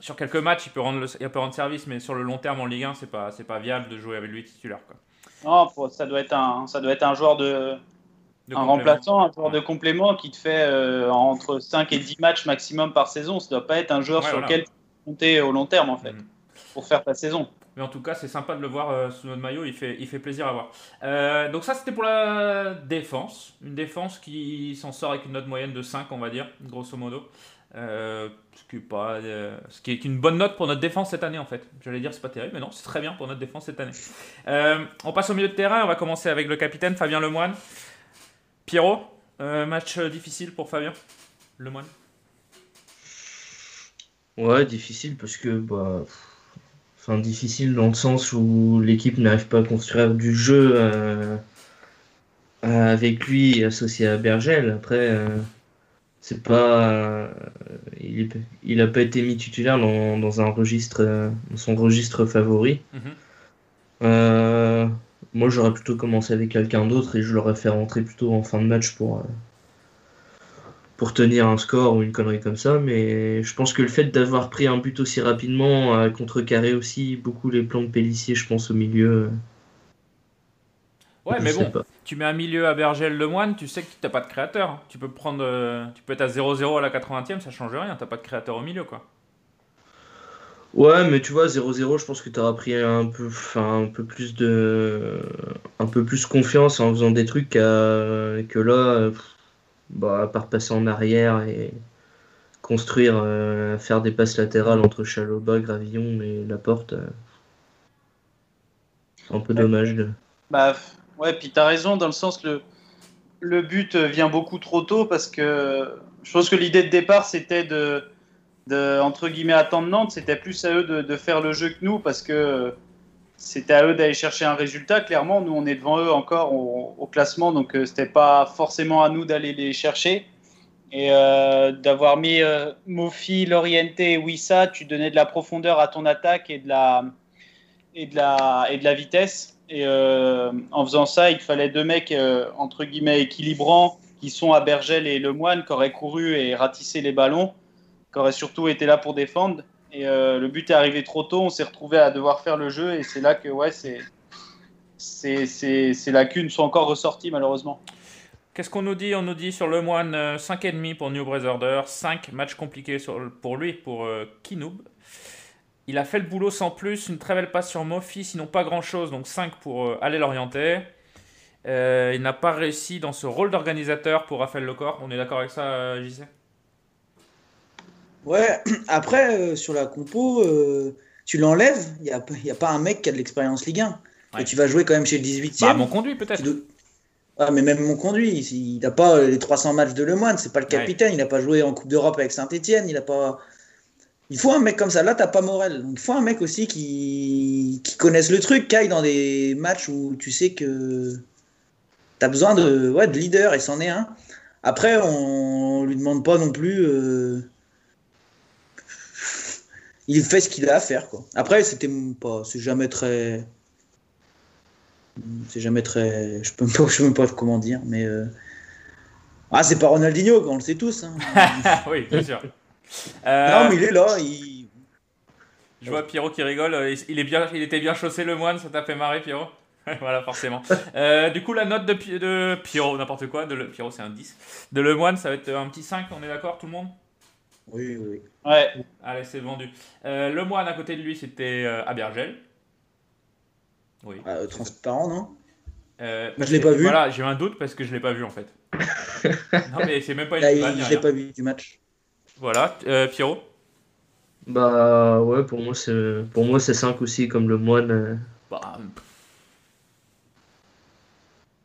Sur quelques matchs, il peut, rendre il peut rendre service, mais sur le long terme en Ligue 1, c'est pas, pas viable de jouer avec lui titulaire. Quoi.
Non, ça doit, être un, ça doit être un joueur de. un remplaçant, un joueur de complément qui te fait euh, entre 5 et 10 matchs maximum par saison. Ça doit pas être un joueur sur lequel tu peux compter au long terme, en fait, mhm. pour faire ta saison.
Mais en tout cas, c'est sympa de le voir euh, sous notre maillot, il fait, il fait plaisir à voir. Euh, donc ça, c'était pour la défense. Une défense qui s'en sort avec une note moyenne de 5, on va dire, grosso modo. Euh, ce, qui est une bonne note pour notre défense cette année, en fait. J'allais dire, c'est pas terrible, mais non, c'est très bien pour notre défense cette année. on passe au milieu de terrain, on va commencer avec le capitaine Fabien Lemoine. Pierrot, match difficile pour Fabien Lemoine
Ouais, difficile parce que... Bah difficile dans le sens où l'équipe n'arrive pas à construire du jeu euh, avec lui associé à Bergel. Après, euh, c'est pas, il, il, a pas été mis titulaire dans, dans un registre, dans son registre favori. Mhm. moi, j'aurais plutôt commencé avec quelqu'un d'autre et je l'aurais fait rentrer plutôt en fin de match pour pour tenir un score ou une connerie comme ça, mais je pense que le fait d'avoir pris un but aussi rapidement a contrecarré aussi beaucoup les plans de Pellissier, je pense, au milieu.
Ouais, mais bon, tu mets un milieu à Bergel Lemoine, tu sais que tu n'as pas de créateur. Hein. Tu peux prendre, euh, tu peux être à 0-0 à la 80e, ça change rien. Tu n'as pas de créateur au milieu, quoi.
Ouais, mais tu vois, 0-0, je pense que tu auras pris un peu, un peu plus de, un peu plus confiance en faisant des trucs que là, bah, à part passer en arrière et construire, euh, faire des passes latérales entre Chaloba, Gravillon et la porte. Euh, un peu dommage. De...
Bah, ouais, puis t'as raison dans le sens que le, le but vient beaucoup trop tôt parce que je pense que l'idée de départ c'était de de, entre guillemets, attendre Nantes, c'était plus à eux de, faire le jeu que nous parce que c'était à eux d'aller chercher un résultat. Clairement, nous, on est devant eux encore au, classement, donc ce euh, c'était pas forcément à nous d'aller les chercher. Et euh, d'avoir mis euh, Mofi, Loriente et Wissa, tu donnais de la profondeur à ton attaque et de la, et de la, et de la vitesse. Et en faisant ça, il fallait deux mecs, entre guillemets, équilibrants, qui sont à Bergel et Lemoine, qui auraient couru et ratissé les ballons qui aurait surtout été là pour défendre. Et euh, le but est arrivé trop tôt, on s'est retrouvé à devoir faire le jeu et c'est là que ouais, ces lacunes sont encore ressorties malheureusement.
Qu'est-ce qu'on nous dit? On nous dit sur le moine 5,5 euh, pour New Order, 5 matchs compliqués pour lui, pour euh. Il a fait le boulot sans plus, une très belle passe sur Mofi, sinon pas grand-chose, donc 5 pour aller l'orienter. il n'a pas réussi dans ce rôle d'organisateur pour Raphaël Lecor. On est d'accord avec ça, JC
Ouais, après, euh, sur la compo, euh, tu l'enlèves, il n'y a, y a, pas un mec qui a de l'expérience Ligue 1. Et tu vas jouer quand même chez le 18 e
Bah, mon conduit peut-être.
Ah, mais même mon conduit, il n'a pas les 300 matchs de Le Moine, c'est pas le capitaine, il n'a pas joué en Coupe d'Europe avec Saint-Etienne, il a pas. Il faut un mec comme ça. Là, t'as pas Morel. Donc, il faut un mec aussi qui, qui connaisse le truc, qui aille dans des matchs où tu sais que tu as besoin de, ouais, de leader et c'en est un. Après, on, lui demande pas non plus. Euh, il fait ce qu'il a à faire. Quoi. Après, c'était pas, c'est jamais très, c'est jamais très, je peux pas, sais même pas comment dire, mais euh, ah, c'est pas Ronaldinho, on le sait tous. Hein.
oui, bien sûr.
Non, mais il est là.
Je vois Pierrot qui rigole. Il, est bien, il était bien chaussé le moine, ça t'a fait marrer, Pierrot? Voilà, forcément. Euh, du coup, la note de, de Pierrot, n'importe quoi, de le, Pierrot c'est un 10. De Lemoine, ça va être un petit 5, on est d'accord, tout le monde?
Oui, oui.
Ouais.
Allez, c'est vendu. Euh, le moine à côté de lui, c'était euh, Abergel.
Oui. Ah, transparent, non?
Euh,
je l'ai pas vu.
Voilà, j'ai un doute parce que je l'ai pas vu en fait. non, mais c'est même pas une
Là, Je l'ai pas vu du match.
Voilà, euh, Pierrot?
Bah ouais, pour moi c'est pour moi c'est 5 aussi comme le moine. Bah...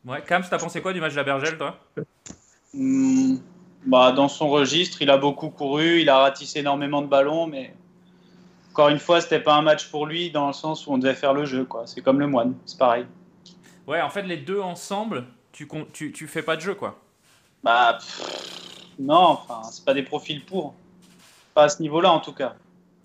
Ouais, Cams, t'as pensé quoi du match de la Bergel, toi?
Hmm bah, dans son registre, il a beaucoup couru, il a ratissé énormément de ballons, mais encore une fois, c'était pas un match pour lui dans le sens où on devait faire le jeu. quoi. C'est comme le moine, c'est pareil.
Ouais, en fait, les deux ensemble, tu, tu, tu fais pas de jeu, quoi.
Bah, non, enfin, c'est pas des profils pour. Pas à ce niveau-là, en tout cas.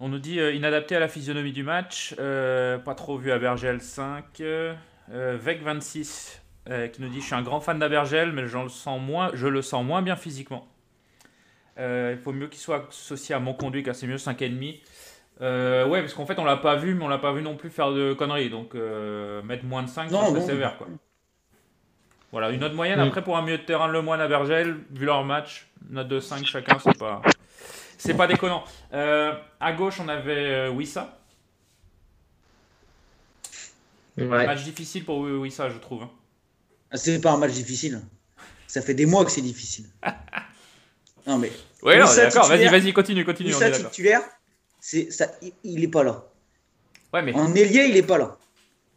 On nous dit euh, inadapté à la physionomie du match, euh, pas trop vu à Bergel 5, euh, Vec 26 euh, qui nous dit Je suis un grand fan d'Abergel, mais je le, sens moins, je le sens moins bien physiquement. Euh, il faut mieux qu'il soit associé à mon conduit, car c'est mieux 5,5. Euh, ouais, parce qu'en fait, on l'a pas vu, mais on l'a pas vu non plus faire de conneries. Donc, mettre moins de 5, c'est sévère. Quoi. Voilà, une note moyenne. Après, pour un milieu de terrain, le moine à Bergel, vu leur match, note de 5 chacun, c'est pas, c'est pas déconnant. à gauche, on avait Wissa. Match difficile pour Wissa, je trouve. Hein.
Ah, c'est pas un match difficile. Ça fait des mois que c'est difficile. non, mais.
Oui, d'accord, vas-y, vas-y, continue, continue.
ça titulaire, c'est, ça, il, est pas là.
Ouais, mais...
En ailier, il est pas là.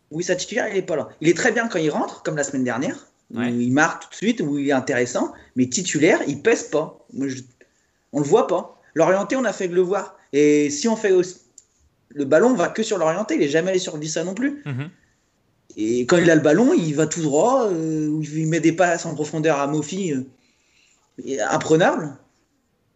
Oui, ça titulaire, il est pas là. Il est très bien quand il rentre, comme la semaine dernière, où il marque tout de suite, où il est intéressant, mais titulaire, il pèse pas. On le voit pas. L'orienté, on a fait de le voir. Et si on fait aussi... Le ballon va que sur l'orienté, il est jamais allé sur le 10 non plus. Mm et quand il a le ballon, il va tout droit, euh, il met des passes en profondeur à Mofi, euh, imprenable.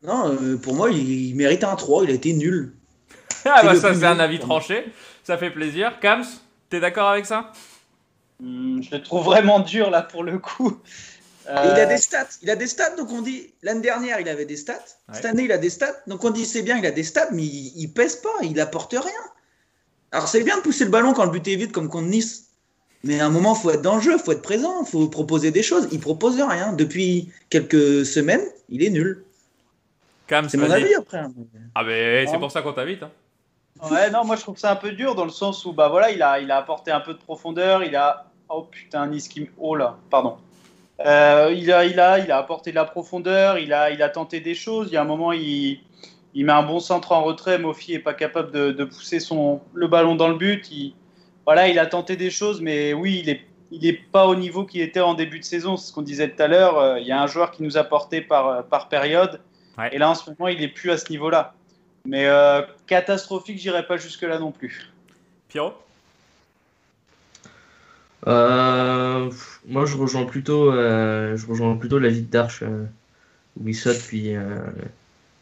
Non, euh, pour moi, il, mérite un 3, il a été nul.
ah bah ça c'est un avis tranché, ça fait plaisir. Kams, t'es d'accord avec ça?
Hmm, Je le trouve vraiment dur là pour le coup.
Il a des stats, il a des stats, donc on dit l'année dernière il avait des stats, cette année il a des stats, donc on dit c'est bien il a des stats, mais il, il pèse pas, il apporte rien. Alors c'est bien de pousser le ballon quand le but est vide comme contre Nice, Mais à un moment, faut être dans le jeu, faut être présent, faut proposer des choses. Il propose rien. Depuis quelques semaines, il est nul. C'est mon avis après. Hein.
Ah ben c'est pour ça qu'on t'invite. Hein.
Ouais, non, moi je trouve ça un peu dur dans le sens où bah voilà, il a, il a apporté un peu de profondeur, il a oh putain Nice qui oh là, pardon. Euh, il, a, il, a, il a apporté de la profondeur, il a, il a tenté des choses. Il y a un moment, il, il met un bon centre en retrait. Mofi est pas capable de, de, pousser son, le ballon dans le but. Il, voilà, il a tenté des choses, mais oui, il est, il est pas au niveau qu'il était en début de saison. C'est ce qu'on disait tout à l'heure. Euh, il y a un joueur qui nous a porté par, par période. Et là, en ce moment, il est plus à ce niveau-là. Mais euh, catastrophique, j'irai pas jusque-là non plus.
Pierrot?
Euh, Moi, je rejoins plutôt, euh, je rejoins plutôt la vie d'Arche. Euh, Wissa, depuis, euh,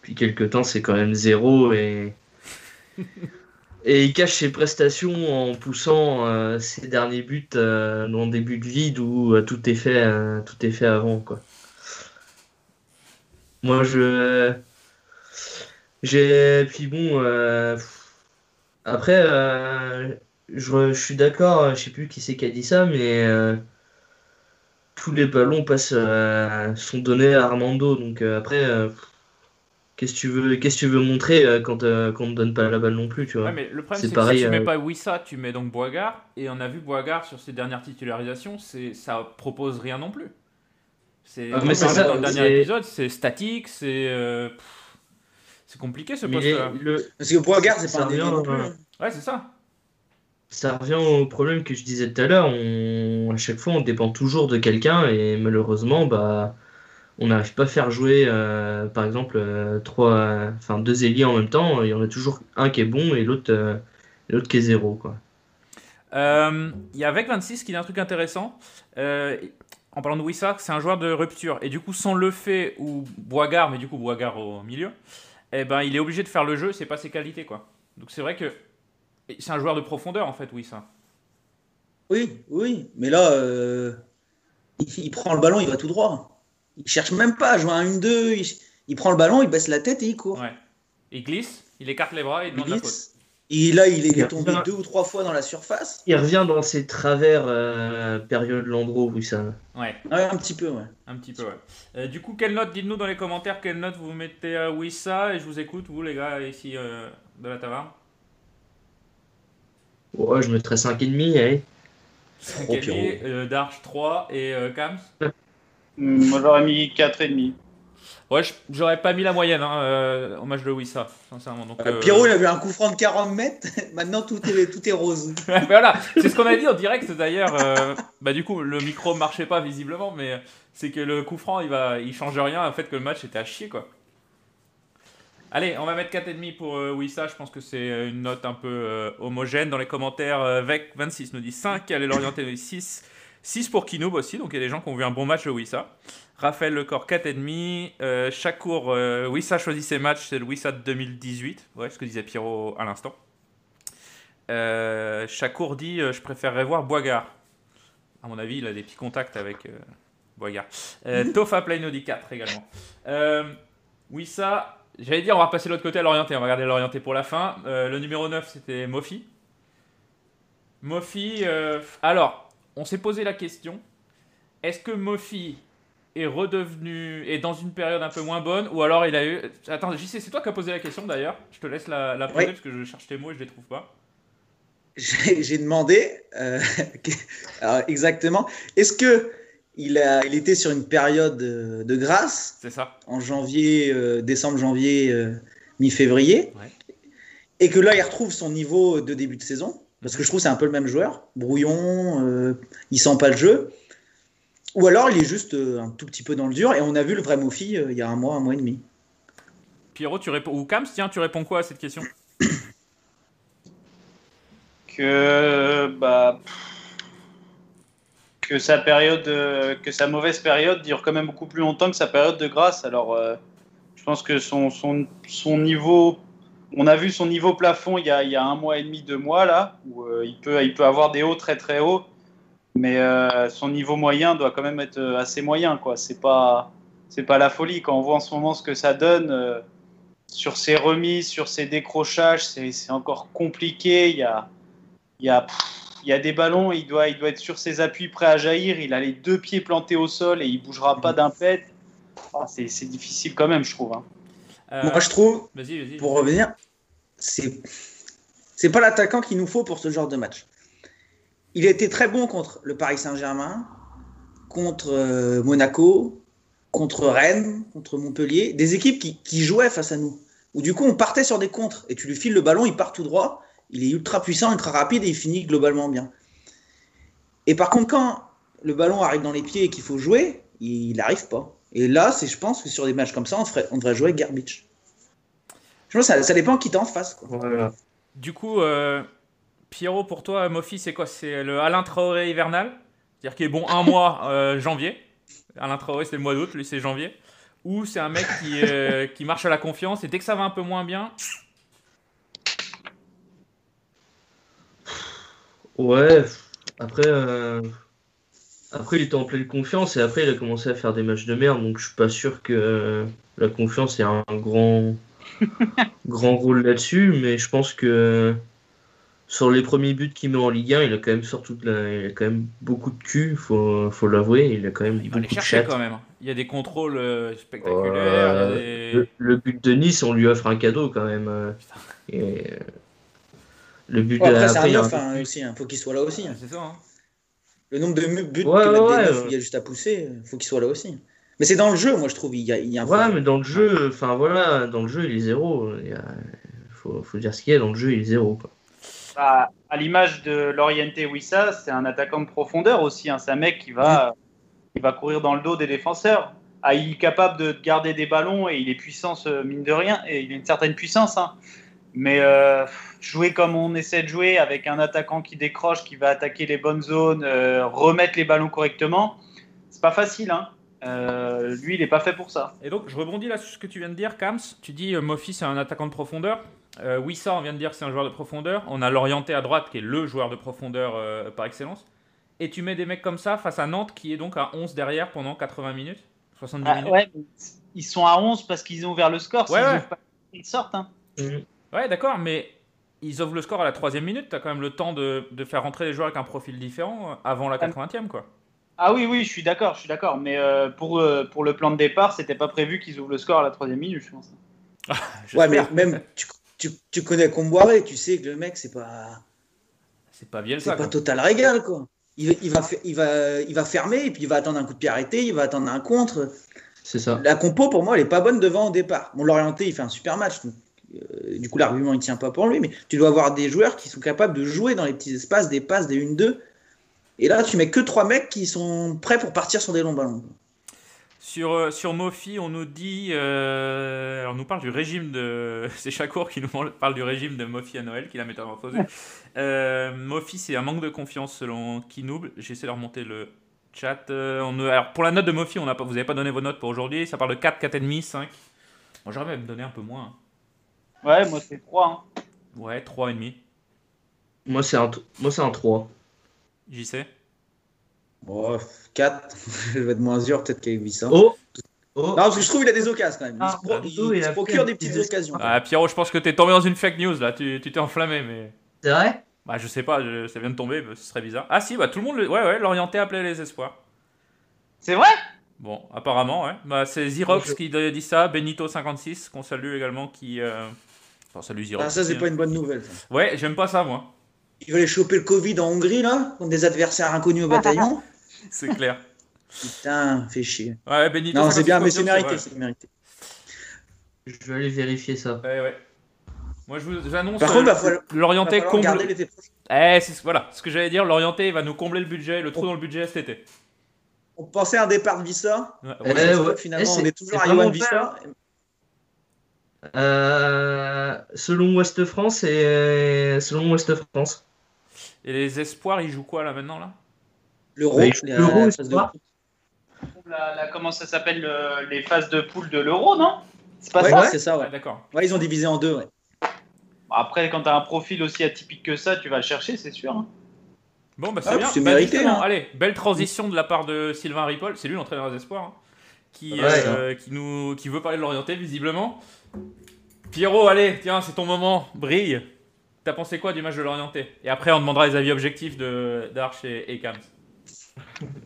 depuis quelques temps, c'est quand même zéro. Et, et il cache ses prestations en poussant ses derniers buts dans des buts vides où tout, est fait, tout est fait avant. Quoi. Moi, je j'ai puis bon euh, après euh, je, je, suis d'accord, je sais plus qui c'est qui a dit ça, mais euh, tous les ballons passent sont donnés à Armando. Donc après, qu'est-ce que tu veux, qu'est-ce tu veux montrer quand qu'on ne donne pas la balle non plus, tu vois
ouais, mais le problème c'est que si tu mets pas Wissa, tu mets donc Boigard, et on a vu Boigard sur ses dernières titularisations, c'est ça propose rien non plus. C'est ah, mais ça, dans le dernier épisode, c'est statique, c'est c'est compliqué ce poste-là.
Parce que Boisgard, c'est pas un
euh, Ouais, c'est ça.
Ça revient au problème que je disais tout à l'heure. On... À chaque fois, on dépend toujours de quelqu'un et malheureusement, bah, on n'arrive pas à faire jouer, euh, par exemple, euh, trois, enfin deux ailiers en même temps. Il y en a toujours un qui est bon et l'autre, l'autre qui est zéro, quoi.
Il y a avec 26 qui dit un truc intéressant. en parlant de Wissa, c'est un joueur de rupture. Et du coup, sans le fait ou Boigard, mais du coup Boigard au milieu, eh ben, il est obligé de faire le jeu, c'est pas ses qualités, quoi. Donc c'est vrai que c'est un joueur de profondeur, en fait, oui, ça.
Oui, oui, mais là, euh, il, prend le ballon, il va tout droit. Il cherche même pas à jouer un 1-2, il, prend le ballon, il baisse la tête et il court.
Ouais. Il glisse, il écarte les bras et il demande la faute.
Et là, il est tombé deux ou trois fois dans la surface.
Il revient dans ses travers euh, période Landreau, oui, ça.
Ouais.
un petit peu, ouais.
Un petit peu, ouais. Euh, du coup, quelle note, dites-nous dans les commentaires, quelle note vous mettez à Wissa Et je vous écoute, vous, les gars, ici euh, de la taverne.
Ouais, je mettrais 5,5, allez.
5,5, euh, Darch 3 et Kams
Moi, j'aurais mis 4,5.
Ouais, j'aurais pas mis la moyenne hein, euh, au match de Wissa, sincèrement. Donc,
euh, Pierrot, il avait un coup franc de 40 mètres. Maintenant, tout est, tout est rose.
voilà, c'est ce qu'on a dit en direct d'ailleurs. Euh, bah, du coup, le micro marchait pas visiblement, mais c'est que le coup franc, il, va, il change rien. En fait, que le match était à chier, quoi. Allez, on va mettre 4,5 pour Wissa. Je pense que c'est une note un peu homogène. Dans les commentaires, Vec26 nous dit 5, allez l'orienter nous dit 6. 6 pour Kinoob aussi, donc il y a des gens qui ont vu un bon match de Wissa. Raphaël Lecor 4,5. Euh, Chakour, euh, Wissa choisit ses matchs, c'est le Wissa 2018. Ouais, ce que disait Pierrot à l'instant. Euh, Chakour dit euh, Je préférerais voir Boigard. À mon avis, il a des petits contacts avec euh, Boigard. Tofa Plaino dit 4 également. Wissa, j'allais dire, on va passer de l'autre côté à l'orienté. On va regarder l'orienté pour la fin. le numéro 9, c'était Mofi. Mofi, alors, on s'est posé la question est-ce que Mofi est redevenu est dans une période un peu moins bonne ou alors il a eu attends JC c'est toi qui as posé la question d'ailleurs. Je te laisse la, poser parce que je cherche tes mots et je les trouve pas.
J'ai demandé euh, exactement est-ce que il, a, il était sur une période de, grâce?
C'est ça.
En janvier euh, décembre janvier euh, mi-février? Et que là il retrouve son niveau de début de saison? Parce que je trouve que c'est un peu le même joueur. Brouillon, euh, il sent pas le jeu. Ou alors il est juste euh, un tout petit peu dans le dur. Et on a vu le vrai Mofi euh, il y a un mois, un mois et demi.
Pierrot, tu réponds. Ou Kams, tiens, tu réponds quoi à cette question?
Que. Bah. Que sa période. que sa mauvaise période dure quand même beaucoup plus longtemps que sa période de grâce. Alors. je pense que son, son, son niveau on a vu son niveau plafond il y a, un mois et demi, deux mois, là, où euh, il, peut, il peut avoir des hauts très très hauts, mais euh, son niveau moyen doit quand même être euh, assez moyen. quoi. C'est pas, c'est pas la folie. Quand on voit en ce moment ce que ça donne sur ses remises, sur ses décrochages, c'est, encore compliqué. Il y a, il y a il y a des ballons, il doit, il doit être sur ses appuis prêt à jaillir. Il a les deux pieds plantés au sol et il bougera pas d'un pet. Ah, c'est c'est difficile quand même, je trouve. hein.
Euh,
Moi, je trouve,
Vas-y, vas-y.
pour revenir, c'est c'est pas l'attaquant qu'il nous faut pour ce genre de match. Il a été très bon contre le Paris Saint-Germain, contre euh, Monaco, contre Rennes, contre Montpellier, des équipes qui, qui jouaient face à nous. Où du coup on partait sur des contres et tu lui files le ballon, il part tout droit, il est ultra puissant, ultra rapide et il finit globalement bien. Et par contre quand le ballon arrive dans les pieds et qu'il faut jouer, il n'arrive pas. Et là, c'est, je pense que sur des matchs comme ça, on, ferait- on devrait jouer Garbage. Je pense que ça, ça dépend qui t'es en face. Quoi.
Voilà.
Du coup, euh, Pierrot, pour toi, Mofi, c'est quoi? C'est le Alain Traoré hivernal? C'est-à-dire qu'il est bon un mois, euh, janvier. Alain Traoré, c'est le mois d'août, lui, c'est janvier. Ou c'est un mec qui, euh, qui marche à la confiance et dès que ça va un peu moins bien,
Ouais, après, euh, après, il était en pleine confiance et après, il a commencé à faire des matchs de merde. Donc, je suis pas sûr que euh, la confiance ait un grand, grand rôle là-dessus. Mais je pense que sur les premiers buts qu'il met en Ligue 1, il a quand même surtout de la- il a quand même beaucoup de cul, faut, faut l'avouer. Il a quand même
il va les
beaucoup de
chercher quand même. Il y a des contrôles euh, spectaculaires. des-
Le, le but de Nice, on lui offre un cadeau quand même. euh, Et, le but
Bon,
de
après, c'est
après,
un
il y a
neuf
un-
hein, aussi. Il faut qu'il soit là aussi. hein.
C'est ça.
Le nombre de buts
Ouais,
que il y a juste à pousser. Il faut qu'il soit là aussi. Mais c'est dans le jeu, moi, je trouve. Il y a, il y a un
Ouais,
problème.
mais dans le jeu, enfin voilà, dans le jeu, il est zéro. Il y a- faut, faut dire ce qu'il y a, dans le jeu, il est zéro. Quoi.
À, à l'image de Loriente Wissa, c'est un attaquant de profondeur aussi. hein. C'est un mec qui va, il va courir dans le dos des défenseurs. Ah, il est capable de garder des ballons et il est puissant, ce- mine de rien, et il a une certaine puissance. hein. Mais euh, jouer comme on essaie de jouer avec un attaquant qui décroche, qui va attaquer les bonnes zones, euh, remettre les ballons correctement, c'est pas facile. Hein. Euh, lui, il n'est pas fait pour ça.
Et donc, je rebondis là sur ce que tu viens de dire, Kams. Tu dis euh, Mofi, c'est un attaquant de profondeur. Euh, Wissa, on vient de dire que c'est un joueur de profondeur. On a l'orienté à droite, qui est le joueur de profondeur euh, par excellence. Et tu mets des mecs comme ça face à Nantes, qui est donc à 11 derrière pendant 80 minutes 70
Ah,
minutes
ouais, ils sont à 11 parce qu'ils ont ouvert le score.
Ouais, ouais.
pas, ils sortent. Hein.
Ouais, d'accord, mais ils ouvrent le score à la troisième minute. T'as quand même le temps de, de faire rentrer les joueurs avec un profil différent euh, avant la 80e, quoi.
Ah oui, oui, je suis d'accord, je suis d'accord. Mais euh, pour, euh, pour le plan de départ, c'était pas prévu qu'ils ouvrent le score à la troisième minute, je pense.
Ouais, mais même, tu, tu, tu connais Comboiré, tu sais que le mec, c'est pas,
C'est pas bien
c'est
ça.
pas
quoi.
total régal, quoi. Il, va- il, va, il, va, il va fermer, et puis il va attendre un coup de pied arrêté, il va attendre un contre.
C'est ça.
La compo, pour moi, elle est pas bonne devant au départ. Bon, l'orienté, il fait un super match. donc, euh, du coup, l'argument, il tient pas pour lui, mais tu dois avoir des joueurs qui sont capables de jouer dans les petits espaces, des passes, des 1-2. Et là, tu mets que trois mecs qui sont prêts pour partir sur des longs ballons.
Sur, euh, sur Mofi, on nous dit. euh, alors, on nous parle du régime de. C'est Chakour qui nous parle du régime de Mofi à Noël, qu'il a métamorphosé. Euh, Mofi, c'est un manque de confiance selon Kinoob. J'essaie de remonter le chat. Alors, pour la note de Mofi, on a pas, vous n'avez pas donné vos notes pour aujourd'hui. Ça parle de 4, 4,5, 5. Moi, j'aurais même donné un peu moins.
Ouais, moi c'est 3. Hein.
Ouais, 3,5.
Moi, c'est un, moi, c'est un 3.
J'y sais.
Bon, 4, je vais être moins dur peut-être qu'avec 800.
Oh, oh.
Non, parce que je trouve qu'il a des occasions quand même. Il
Ah,
se, pro- il
Bordeaux, il
se
a
procure des petites
petit-
occasions.
Ah, Pierrot, je pense que t'es tombé dans une fake news là. Tu t'es enflammé, mais.
C'est vrai?
Bah, je sais pas, je- ça vient de tomber, bah, ce serait bizarre. Ah, si, bah, tout le monde. le- Ouais, ouais, l'orienté appelait les espoirs.
C'est vrai?
Bon, apparemment, ouais. Bah, c'est Xerox
Je-
qui dit ça, Benito56, qu'on salue également, qui. Euh... Enfin, salut Xerox.
Ah, ça, c'est pas une bonne nouvelle. ça.
Ouais, j'aime pas ça, moi.
Il va aller choper le Covid en Hongrie, là, contre des adversaires inconnus au bataillon.
C'est clair.
Putain, fait chier.
Ouais, Benito.
Non, c'est bien,
56,
mais c'est mérité,
vrai.
c'est mérité.
Je vais aller vérifier ça.
Ouais, ouais. Moi, je vous annonce.
Par
euh,
contre, va falloir-
l'orienté comble. Eh, c'est voilà, ce que j'allais dire. L'orienté va nous combler le budget, le trou dans le budget cet été.
On pensait à un départ de Vissa.
Ouais,
Eh,
ouais.
Ouais.
Finalement,
Eh,
on est toujours
c'est
à Johan Vissa.
Euh, selon Ouest France et selon Ouest France.
Et les espoirs, ils jouent quoi là maintenant là?
L'euro,
Bah, l'Euro,
groupe.
la, la- Comment ça s'appelle le- les phases de poule de l'euro, non? C'est pas
Ouais,
ça?
c'est ça,
Ouais, d'accord.
Ouais, ils ont divisé en deux, ouais.
Après, quand t'as un profil aussi atypique que ça, tu vas le chercher, c'est sûr. hein.
Bon, bah c'est
Ah,
bien.
c'est
Bah,
mérité, hein.
Allez, belle transition de la part de Sylvain Ripoll. C'est lui l'entraîneur des espoirs. hein, qui,
Ouais,
euh, qui, nous, qui veut parler de l'orienté, visiblement. Pierrot, allez, tiens, c'est ton moment. Brille. T'as pensé quoi du match de l'Orienté? Et après, on demandera les avis objectifs d'Arch et, et Kams.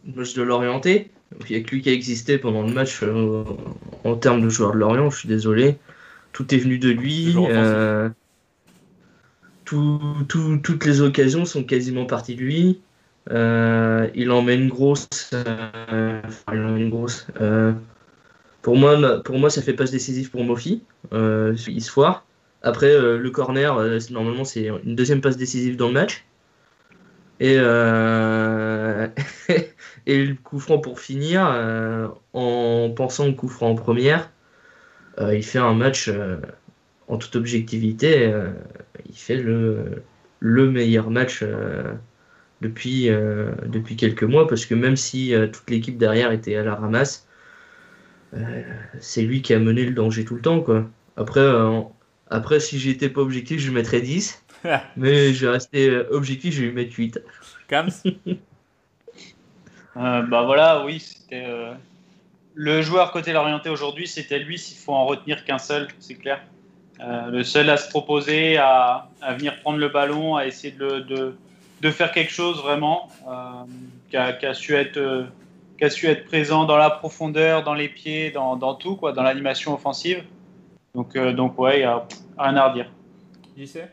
Le match de l'Orienté Il n'y a que lui qui a existé pendant le match euh, en termes de joueur de Lorient, je suis désolé. Tout est venu de lui. Euh, toutes les occasions sont quasiment parties de lui. Euh, il en met une grosse. il en met une grosse. Pour, moi, pour moi, ça fait passe décisif pour Mofi, il se foire. Après, euh, le corner, euh, normalement, c'est une deuxième passe décisive dans le match. Et, euh, le coup franc pour finir, en pensant au coup franc en première, il fait un match en toute objectivité. il fait le, le meilleur match depuis, depuis quelques mois, parce que même si toute l'équipe derrière était à la ramasse, c'est lui qui a mené le danger tout le temps. Quoi. Après, après, si j'étais pas objectif, je mettrais 10. mais je vais rester euh, objectif, je vais lui mettre 8.
Kams
euh, Bah voilà, oui, c'était. Euh, le joueur côté l'orienté aujourd'hui, c'était lui, s'il faut en retenir qu'un seul, c'est clair. le seul à se proposer, à, à, venir prendre le ballon, à essayer de, de, de faire quelque chose vraiment, qui a, su être, qui a su être présent dans la profondeur, dans les pieds, dans, dans tout, quoi, dans l'animation offensive. Donc, euh, donc ouais, il n'y a rien à redire.
Sais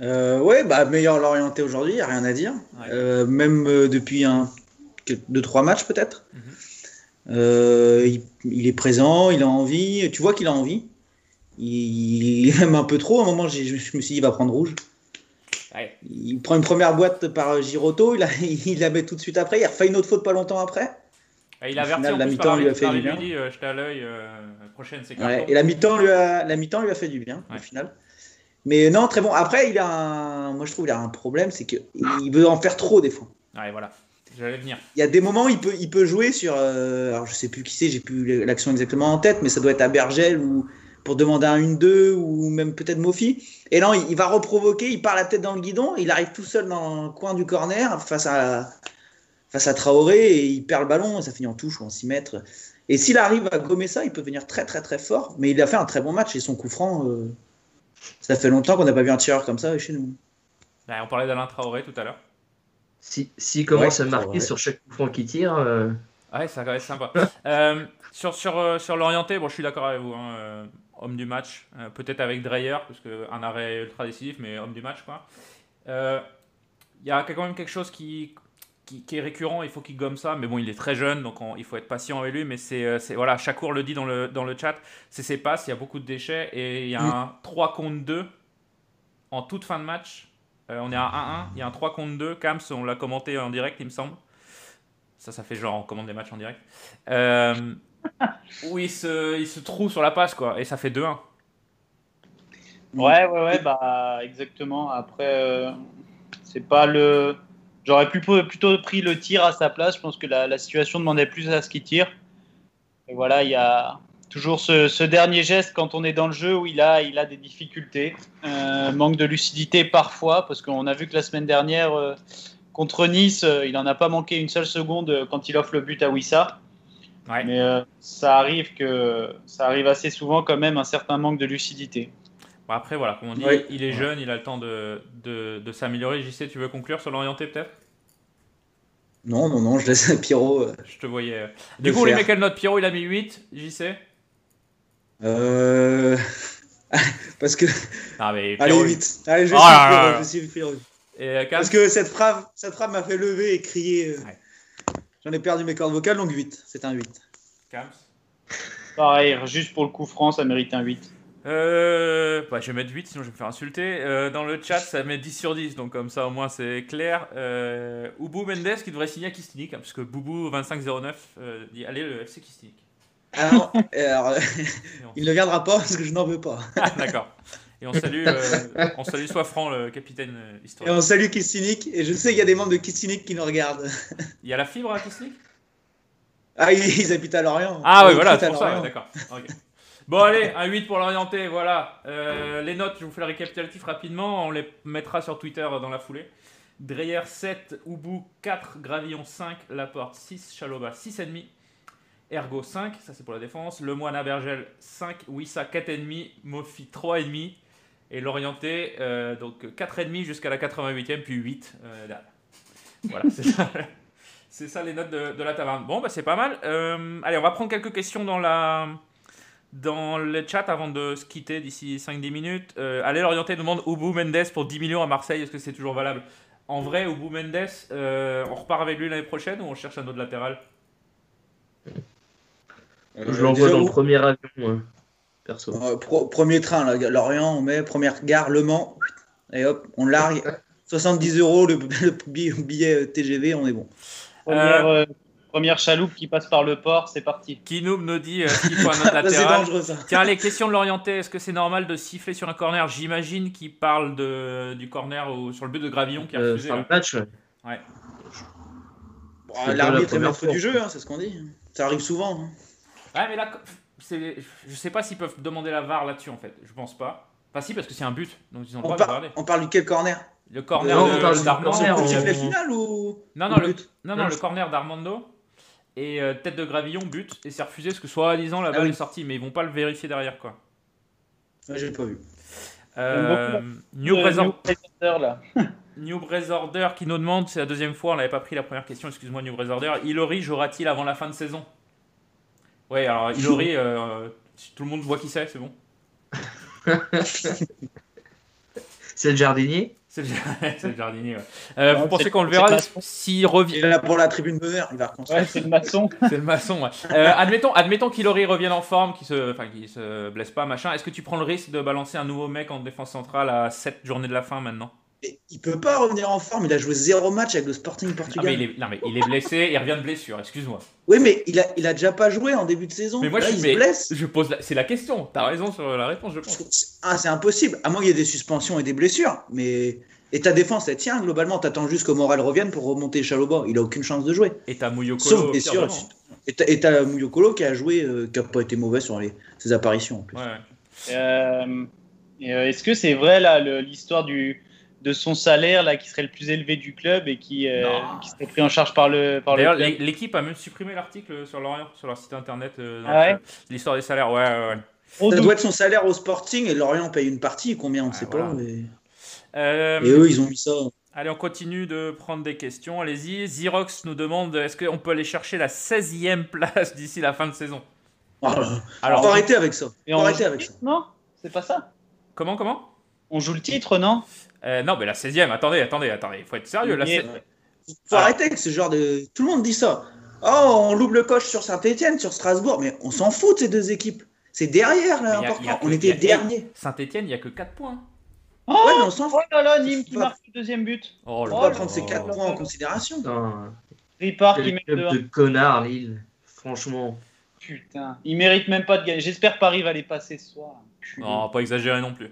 euh, ouais, bah, meilleur l'orienté aujourd'hui, il n'y a rien à dire. Euh, même euh, depuis un, deux, trois matchs peut-être. Mhm. il, est présent, il a envie. Tu vois qu'il a envie. Il, aime un peu trop. À un moment, je, me suis dit, il va prendre rouge. Il prend une première boîte par Giroto, il, il, la met tout de suite après. Il a refait une autre faute pas longtemps après.
il a averti la mi-temps lui a fait du bien. Dit, à l'œil, prochaine, c'est
Et la mi-temps lui, a, la mi-temps lui a fait du bien, au final. Mais non, très bon. Après, il a un, moi je trouve qu'il a un problème, c'est qu'il veut en faire trop des fois.
Ouais, voilà. J'allais venir.
Il y a des moments, il peut, il peut jouer sur. Euh, alors je sais plus qui c'est, j'ai plus l'action exactement en tête, mais ça doit être à Bergel ou pour demander un 1-2 ou même peut-être Mofi. Et non, il, va reprovoquer, il part la tête dans le guidon, il arrive tout seul dans le coin du corner face à, face à Traoré et il perd le ballon et ça finit en touche ou en 6 mètres. Et s'il arrive à gommer ça, il peut venir très très très fort. Mais il a fait un très bon match et son coup franc, euh, ça fait longtemps qu'on n'a pas vu un tireur comme ça chez nous.
on parlait d'Alain Traoré tout à l'heure.
S'il si, commence à marquer sur chaque coup franc qu'il tire. Euh,
ouais, ça va être sympa. Euh, sur sur, sur l'orienté, bon, je suis d'accord avec vous. Hein, homme du match, peut-être avec Dreyer, parce qu'un arrêt ultra décisif, mais homme du match. quoi. Il y a quand même quelque chose qui, qui, est récurrent, il faut qu'il gomme ça, mais bon, il est très jeune, donc il faut être patient avec lui, mais c'est, euh, voilà, Chakour le dit dans le, dans le chat, c'est ses passes, il y a beaucoup de déchets, et il y a un 3 contre 2 en toute fin de match, euh, on est à 1-1, il y a un 3 contre 2, Kams, on l'a commenté en direct, il me semble, ça, ça fait genre, on commande des matchs en direct, euh, où il se, il se trouve sur la passe, quoi, et ça fait 2-1.
Ouais, ouais, ouais, bah, exactement, après, c'est pas le J'aurais plutôt pris le tir à sa place. Je pense que la, situation demandait plus à ce qu'il tire. Et voilà, il y a toujours ce, dernier geste quand on est dans le jeu où il a, il a des difficultés. Euh, manque de lucidité parfois, parce qu'on a vu que la semaine dernière, euh, contre Nice, euh, il n'en a pas manqué une seule seconde quand il offre le but à Wissa. Mais ça, arrive que, ça arrive assez souvent quand même un certain manque de lucidité.
après, voilà, comme on dit, il est jeune, il a le temps de, de, de s'améliorer. JC, tu veux conclure sur l'orienté peut-être?
Non, non, non, je laisse Pierrot. Euh,
je te voyais. Du coup, les mecs, quelle note Pierrot, il a mis 8, JC
Euh. Parce que.
Ah, mais
Allez, 8. Allez, je oh suis Pierrot. Euh, Parce que cette phrase, cette phrase m'a fait lever et crier. Euh, j'en ai perdu mes cordes vocales, donc 8. C'est un 8.
Kams
Pareil, juste pour le coup franc, ça mérite un 8.
Euh, bah, je vais mettre 8, sinon je vais me faire insulter. Euh, dans le chat, ça met 10 sur 10, donc comme ça au moins c'est clair. Euh, Ubu Mendes qui devrait signer à Kistinik, hein, parce que Boubou 2509 euh, dit allez le FC Kistinik.
Alors, alors il ne viendra pas parce que je n'en veux pas.
Ah, d'accord. Et on salue, on salue Soifran, le capitaine historique.
Et on salue Kistinik, et je sais qu'il y a des membres de Kistinik qui nous regardent.
Il y a la fibre à Kistinik
Ah, ils, habitent à Lorient.
Ah oui, voilà, c'est pour ça, d'accord. Bon, allez, un 8 pour l'orienter, voilà. Euh, les notes, je vous fais le récapitulatif rapidement, on les mettra sur Twitter dans la foulée. Dreyer 7, Ubu 4, Gravillon 5, Laporte 6, Chaloba 6,5, Ergo 5, ça c'est pour la défense, Lemoine Bergel 5, Wissa 4,5, Mofi 3,5, Et l'orienté, euh, donc 4,5 jusqu'à la 88e, puis 8. voilà, c'est ça. Les notes de, la taverne. Bon, bah, c'est pas mal. allez, on va prendre quelques questions dans, la, dans le chat avant de se quitter d'ici 5-10 minutes. allez, l'orienté demande Ubu Mendes pour 10 millions à Marseille. Est-ce que c'est toujours valable? En vrai, Ubu Mendes, on repart avec lui l'année prochaine ou on cherche un autre latéral?
Je l'envoie dans le premier avion.
Euh, premier train, là, Lorient, on met première gare, Le Mans, et hop, on largue. 70 euros le, billet euh, TGV, on est bon.
Euh, première, chaloupe qui passe par le port, c'est parti.
Kinoub nous dit qu'il faut un autre latéral. Tiens, les questions de l'orienté, est-ce que c'est normal de siffler sur un corner? J'imagine qu'il parle de, du corner ou, sur le but de Gravillon qui a refusé.
le match,
ouais.
L'arbitre est maître du jeu, hein, c'est ce qu'on dit. Ça arrive souvent. Hein.
Ouais, mais là, je sais pas s'ils peuvent demander la VAR là-dessus en fait. Je pense pas. Pas si parce que c'est un but, donc ils ont
on, par... on parle du quel corner?
Le corner d'Armando.
Le final ou
Non non le, non, non, le corner d'Armando et euh, tête de Gravillon but et c'est refusé parce que soi-disant la ah balle est sortie mais ils vont pas le vérifier derrière quoi.
Ouais, j'ai pas vu.
Euh, New là. New Order qui nous demande, c'est la deuxième fois, on n'avait pas pris la première question, excuse-moi New Order. Ilori jouera-t-il avant la fin de saison? Ouais, alors Ilori, euh, tout le monde voit qui c'est, c'est bon.
c'est le jardinier
C'est le, jardinier, ouais. Euh, vous pensez qu'on le verra s'il revient
Il est là pour la tribune d'honneur, il va reconstruire.
Ouais, c'est le maçon.
c'est le maçon, ouais. Euh, admettons, admettons qu'Ilori revienne en forme, qu'il se, enfin, qu'il se blesse pas, machin. Est-ce que tu prends le risque de balancer un nouveau mec en défense centrale à 7 journées de la fin maintenant?
Il peut pas revenir en forme. Il a joué zéro match avec le Sporting Portugal.
mais il est, non, mais il est blessé, il revient de blessure, excuse-moi.
Oui, mais il a, il a déjà pas joué en début de saison.
Mais moi, je, il se blesse. Je pose c'est la question. T'as raison sur la réponse, je pense.
Ah, c'est impossible. À moins qu'il y ait des suspensions et des blessures. Mais. Et ta défense, elle tient globalement. T'attends juste que Morel revienne pour remonter Chaloba. Il a aucune chance de jouer.
Et t'as Mouyokolo.
Sauf blessure. Et t'as Mouyokolo qui a joué, euh, qui a pas été mauvais sur les, ses apparitions en plus.
Ouais.
Euh, euh, est-ce que c'est vrai là l'histoire du de son salaire là qui serait le plus élevé du club et qui, euh, qui serait pris en charge par le par
D'ailleurs, l'équipe a même supprimé l'article sur Lorient, sur leur site internet, euh, ah l'histoire des salaires. Ouais, ouais,
ouais. Ça doit être son salaire au Sporting et Lorient paye une partie. Combien on ne sait pas. Euh, et eux, ils ont mis ça.
Allez, on continue de prendre des questions. Allez-y. Xerox nous demande est-ce qu'on peut aller chercher la 16e place d'ici la fin de saison?
Ah, Alors, on va arrêter avec ça.
on va arrêter avec ça. Non, c'est pas ça?
Comment, comment?
On joue le titre, non?
Euh, non, mais la 16e, attendez, attendez, attendez, il faut être sérieux. La
Il faut arrêter avec ce genre de. Tout le monde dit ça. Oh, on loupe le coche sur Saint-Etienne, sur Strasbourg, mais on s'en fout de ces deux équipes. C'est derrière, là, important. on était dernier.
Saint-Etienne, il n'y a que 4 points.
Oh, ouais, mais on s'en fout. Oh là là, Nîmes qui marque le deuxième but.
Oh, on va prendre ces 4 points en considération.
Ripard qui met
de connard, Lille. Franchement.
Putain, il mérite même pas de gagner. J'espère Paris va les passer ce soir.
Non, pas exagérer non plus.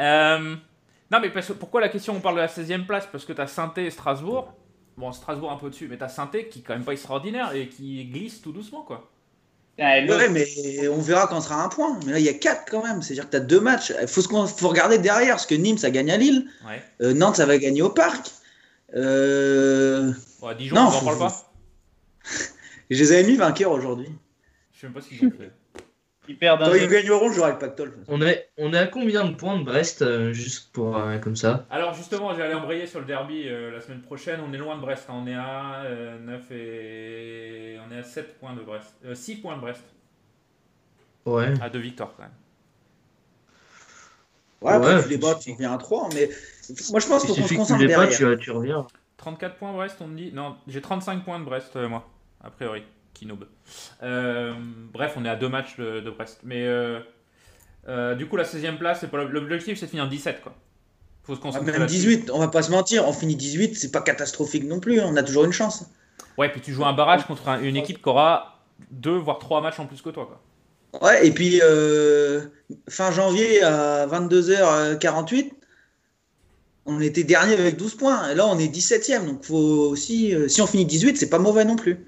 Euh, non, mais pourquoi la question on parle de la 16 e place? Parce que tu as Sainté et Strasbourg. Bon, Strasbourg un peu dessus, mais tu as Sainté qui est quand même pas extraordinaire et qui glisse tout doucement, quoi.
Ouais, mais on verra quand on sera un point. Mais là, il y a 4 quand même. C'est-à-dire que tu as deux matchs. Il faut, faut, regarder derrière. Parce que Nîmes, ça gagne à Lille. Euh, Nantes, ça va gagner au Parc. Euh...
Dijon, non, on parle pas.
Je les avais mis vainqueurs aujourd'hui.
Je sais même pas ce qu'ils ont fait.
Ils perdent un ils gagneront, j'aurai le pactole.
On est, on est à combien de points de Brest, euh, juste pour euh, comme ça?
Alors justement, j'allais embrayer sur le derby euh, la semaine prochaine. On est loin de Brest. Hein. On est à 9 et on est à 7 points de Brest. 6 points de Brest.
Ouais.
À 2 victoires quand même.
Ouais, après, tu les bats, tu reviens à 3. Mais moi, je pense qu'on se concentre derrière.
tu, tu reviens.
34 points Brest, on me dit. Non, j'ai 35 points de Brest, moi, a priori. Euh, bref, on est à deux matchs de, Brest. Mais euh, euh, du coup, la 16e place, c'est pas l'objectif, c'est de finir 17. Quoi.
Faut se concentrer même 18, on va pas se mentir, on finit 18, c'est pas catastrophique non plus, on a toujours une chance.
Ouais, puis tu joues un barrage contre une équipe qui aura deux voire trois matchs en plus que toi. Quoi.
Ouais, et puis fin janvier à 22h48, on était dernier avec 12 points. Et là, on est 17ème. Donc, faut aussi, si on finit 18, c'est pas mauvais non plus.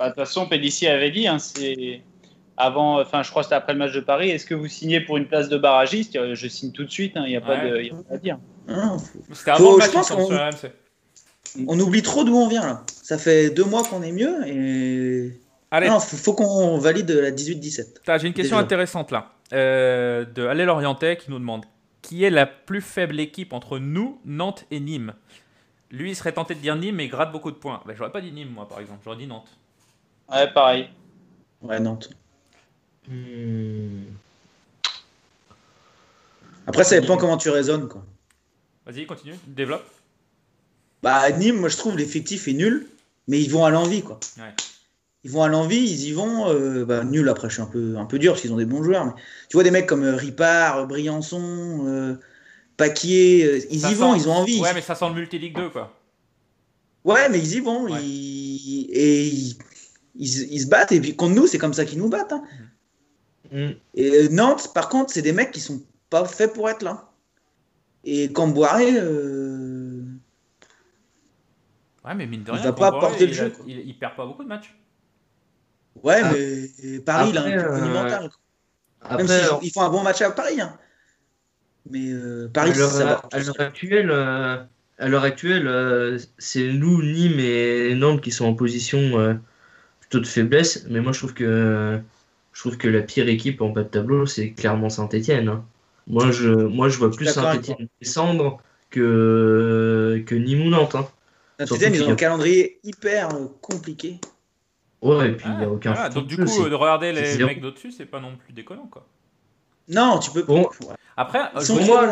Bah, de toute façon, Pellissier avait dit, hein, c'est avant, enfin, je crois que c'était après le match de Paris. Est-ce que vous signez pour une place de barragiste? Je signe tout de suite. Il hein, n'y a, pas de, y a pas à dire.
C'était avant le match,
on, oublie trop d'où on vient là. Ça fait deux mois qu'on est mieux et. Allez. faut, qu'on valide la 18-17.
J'ai une question intéressante là. euh, de Allez Lorientais qui nous demande qui est la plus faible équipe entre nous, Nantes et Nîmes? Lui, il serait tenté de dire Nîmes, mais il gratte beaucoup de points. Ben, j'aurais pas dit Nîmes, moi, par exemple. J'aurais dit Nantes.
Ouais, pareil.
Ouais, Nantes.
Hmm.
Après, ça dépend comment tu raisonnes. Quoi.
Vas-y, continue, développe.
Bah, Nîmes, moi, je trouve l'effectif est nul, mais ils vont à l'envie. quoi.
Ouais.
Ils vont à l'envie, ils y vont. euh, bah, nul, après, je suis un peu, un peu dur parce qu'ils ont des bons joueurs. Mais tu vois des mecs comme euh, Ripard, euh, Briançon, euh, Paquier, euh, ils
Ça
y vont,
sent-
ils ont envie.
Ouais, mais ça sent le multi-ligue 2, quoi.
Ouais, mais ils y vont.
Ouais.
Ils... Et ils... ils- ils se battent. Et puis contre nous, c'est comme ça qu'ils nous battent. hein.
Hmm.
Et euh, Nantes, par contre, c'est des mecs qui sont pas faits pour être là. Et Camboiré, euh...
Ouais, mais mine de
Il
rien,
va pas porter le
il,
jeu,
il, il perd pas beaucoup de matchs.
ouais,
Ah.
mais Paris, il a un
Après, euh,
monumental. quoi.
Après,
Même s'ils font- ils font un bon match à Paris. hein. Mais euh, Paris,
à l'heure-
ça va.
à l'heure actuelle, euh, à l'heure actuelle, euh, c'est nous, Nîmes et Nantes qui sont en position plutôt de faiblesse. Mais moi, je trouve que je trouve que la pire équipe en bas de tableau, c'est clairement Saint-Étienne. Moi, je moi, je vois plus Saint-Étienne descendre que que Nîmes ou Nantes. hein.
Saint-Étienne,
surtout
ils ont un
a-
calendrier hyper euh, compliqué.
Ouais, et puis il n'y a
Ah,
aucun.
voilà, donc du coup, euh, de regarder les mecs d'au-dessus, c'est pas non plus déconnant, quoi.
Non, tu peux.
Bon.
Après, euh,
Pour moi,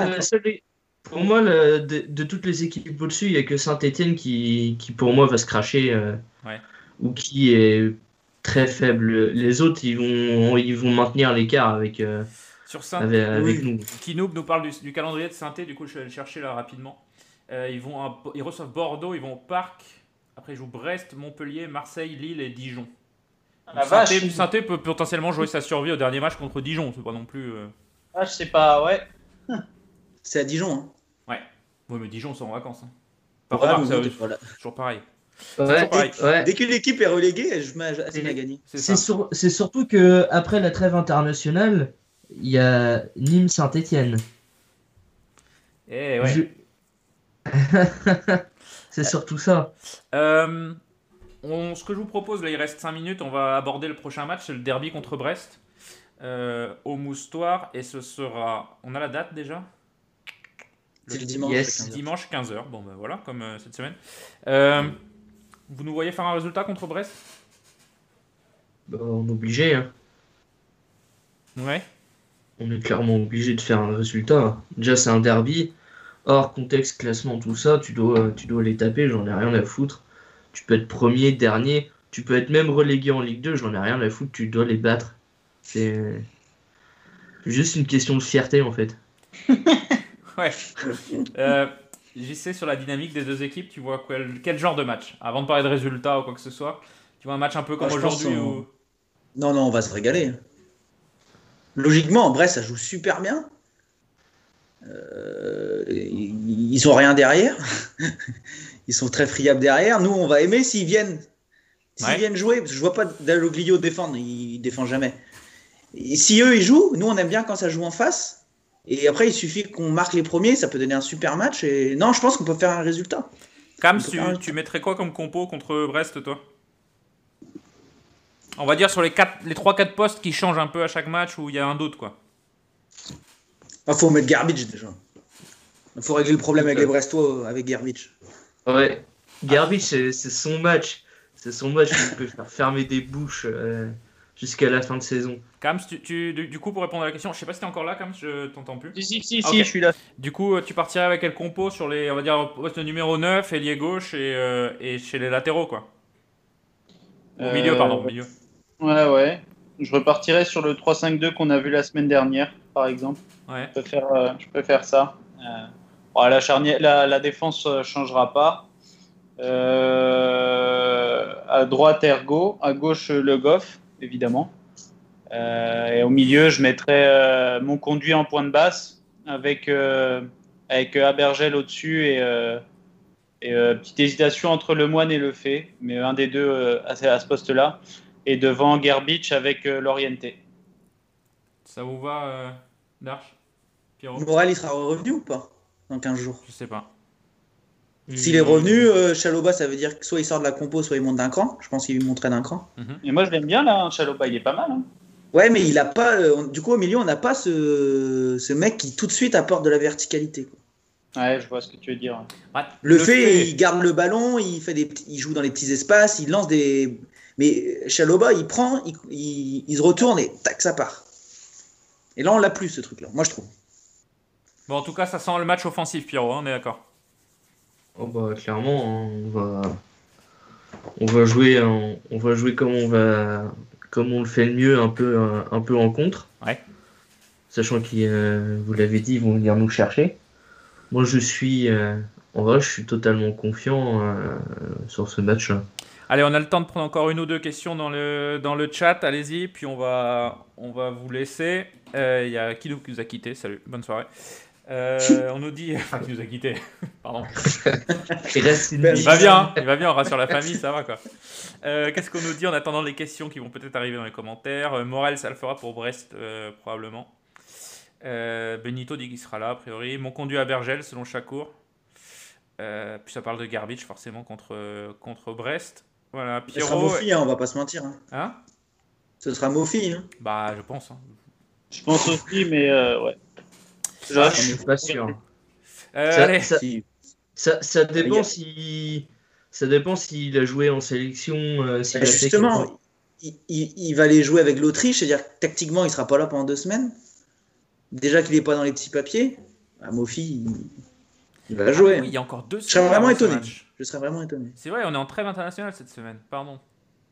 pour moi de, de toutes les équipes au-dessus, il n'y a que Saint-Etienne qui, qui, pour moi, va se cracher euh,
Ouais.
Ou qui est très faible. Les autres, ils vont, ils vont maintenir l'écart avec, euh,
sur Saint
avec, avec
Oui.
nous.
Kinoub nous parle du, du calendrier de Sainté, du coup je vais le chercher là rapidement. Euh, ils, vont à- ils reçoivent Bordeaux, ils vont au Parc, après ils jouent Brest, Montpellier, Marseille, Lille et Dijon.
Vache.
Sainté, Sainté peut potentiellement jouer sa survie au dernier match contre Dijon, c'est pas non plus... euh,
Ah, je sais pas, ouais.
C'est à Dijon. Hein.
Ouais mais Dijon sont en vacances. Hein. Par
Ouais,
contre, c'est
voilà.
toujours pareil.
Ouais.
Dès qu'une équipe est reléguée, je à, à gagner.
C'est
sur- surtout que après la trêve internationale, il y a Nîmes-Saint-Etienne.
Eh ouais.
c'est surtout ça.
Euh, on- ce que je vous propose, là il reste 5 minutes, on va aborder le prochain match, c'est le derby contre Brest. euh, au Moustoir, et ce sera... On a la date déjà?
C'est le dimanche.
Yes.
à 15 heures.
Dimanche 15h, bon ben voilà, comme euh, cette semaine. Euh, vous nous voyez faire un résultat contre Brest?
Bah, on est obligé. hein.
Ouais.
On est clairement obligé de faire un résultat. Déjà, c'est un derby. Hors contexte, classement, tout ça, tu dois, tu dois les taper, j'en ai rien à foutre. Tu peux être premier, dernier, tu peux être même relégué en Ligue 2, j'en ai rien à foutre, tu dois les battre. C'est juste une question de fierté en fait.
Ouais. Euh, JC, sur la dynamique des deux équipes, tu vois quel, quel genre de match Avant de parler de résultats ou quoi que ce soit, tu vois un match un peu comme
pense
aujourd'hui où...
Non, non, on va se régaler. Logiquement, Brest, ça joue super bien. Euh, ils ils ont rien derrière. ils sont très friables derrière. Nous, on va aimer s'ils viennent. S'ils
Ouais.
viennent jouer, parce que je vois pas Dalloglio défendre, il défend jamais. Et si eux ils jouent, nous on aime bien quand ça joue en face. Et après, il suffit qu'on marque les premiers, ça peut donner un super match. Et non, je pense qu'on peut faire un résultat.
Cam, tu,
un-
tu mettrais quoi comme compo contre Brest, toi? On va dire sur les, les 3-4 postes qui changent un peu à chaque match où il y a un doute, quoi.
Il faut mettre Garbage déjà. Il faut régler le problème avec les Brestois avec Garbage.
Ouais, Garbage, c'est c'est son match. C'est son match qui peut faire fermer des bouches euh, jusqu'à la fin de saison.
Cam, tu, tu- du, coup, pour répondre à la question, je sais pas si t'es encore là, Cam, je t'entends plus.
Si, si, si, si, je suis là.
Du coup, tu partirais avec quel compo sur les, on va dire, poste numéro 9, ailier gauche et, euh, et chez les latéraux, quoi? Au milieu,
Euh,
pardon, au milieu.
Ouais, ouais. Je repartirai sur le 3-5-2 qu'on a vu la semaine dernière, par exemple.
Ouais.
Je peux faire, euh, je faire ça. Euh, bon, la, charnière, la, la défense ne changera pas. Euh, à droite, Ergo. À gauche, Le Goff, évidemment. Euh, et au milieu, je mettrai euh, mon conduit en point de basse avec, euh, avec Abergel au-dessus et, euh, et euh, petite hésitation entre le moine et le fait, mais un des deux euh, à, ce- à ce poste-là. Et devant Gerbich avec euh, l'Orienté.
Ça vous va, euh, Darch Pierrot?
Morel, il sera revenu ou pas dans 15 jours?
Je sais pas.
S'il est revenu, euh, Chaloba, ça veut dire que soit il sort de la compo, soit il monte d'un cran. Je pense qu'il monterait d'un cran.
Et moi, je l'aime bien, là, hein, Chaloba, il est pas mal. hein.
Ouais, mais il a pas. euh, du coup, au milieu, on n'a pas ce, ce mec qui tout de suite apporte de la verticalité. quoi.
Ouais, je vois ce que tu veux dire.
Le, fait, il garde le ballon, il fait des, il joue dans les petits espaces, il lance des. Mais Chaloba, il prend, il, il- il se retourne et tac, ça part. Et là, on l'a plus ce truc-là. Moi, je trouve.
Bon, en tout cas, ça sent le match offensif, Pierrot, hein, on est d'accord.
Oh bah clairement, hein, on va, on va jouer, en- on va jouer comme on va, comme on le fait le mieux, un peu, un, un peu en contre.
Ouais.
Sachant qu'ils, euh, vous l'avez dit, ils vont venir nous chercher. Moi, je suis, euh, en vrai, je suis totalement confiant euh, sur ce match-là.
Allez, on a le temps de prendre encore une ou deux questions dans le, dans le chat. Allez-y, puis on va, on va vous laisser. Euh, Il y a Kidou qui nous a quitté. Salut, bonne soirée. Euh, on nous dit. Enfin, qui nous a quitté. Pardon.
Il reste une
Il va bien, il va bien, on rassure la famille, ça va quoi. Euh, Qu'est-ce qu'on nous dit en attendant les questions qui vont peut-être arriver dans les commentaires Euh, Morel, ça le fera pour Brest, euh, probablement. Euh, Benito dit qu'il sera là, a priori. Mon conduit à Bergel, selon Chacour. Euh, puis ça parle de Garbage, forcément, contre, contre Brest. Voilà,
Ce sera
Pierrot.
Mofi, hein, on va pas se mentir. hein.
Hein?
Ce sera Mofi. Hein.
Bah, je pense. hein.
Je pense aussi, mais euh, ouais. Je-
Ah, je suis pas sûr.
Euh,
Ça-
allez.
ça-
Si-
Ça, ça dépend si, ça dépend s'il a joué en sélection. euh, s'il
Bah,
fait
justement, il, il- il va aller jouer avec l'Autriche, c'est-à-dire que tactiquement, il sera pas là pendant deux semaines. Déjà qu'il est pas dans les petits papiers, bah, Mofi, il, il va jouer.
Oui, il y a encore deux
Je serais vraiment étonné. Je serais vraiment étonné.
C'est vrai, on est en trêve internationale cette semaine. Pardon.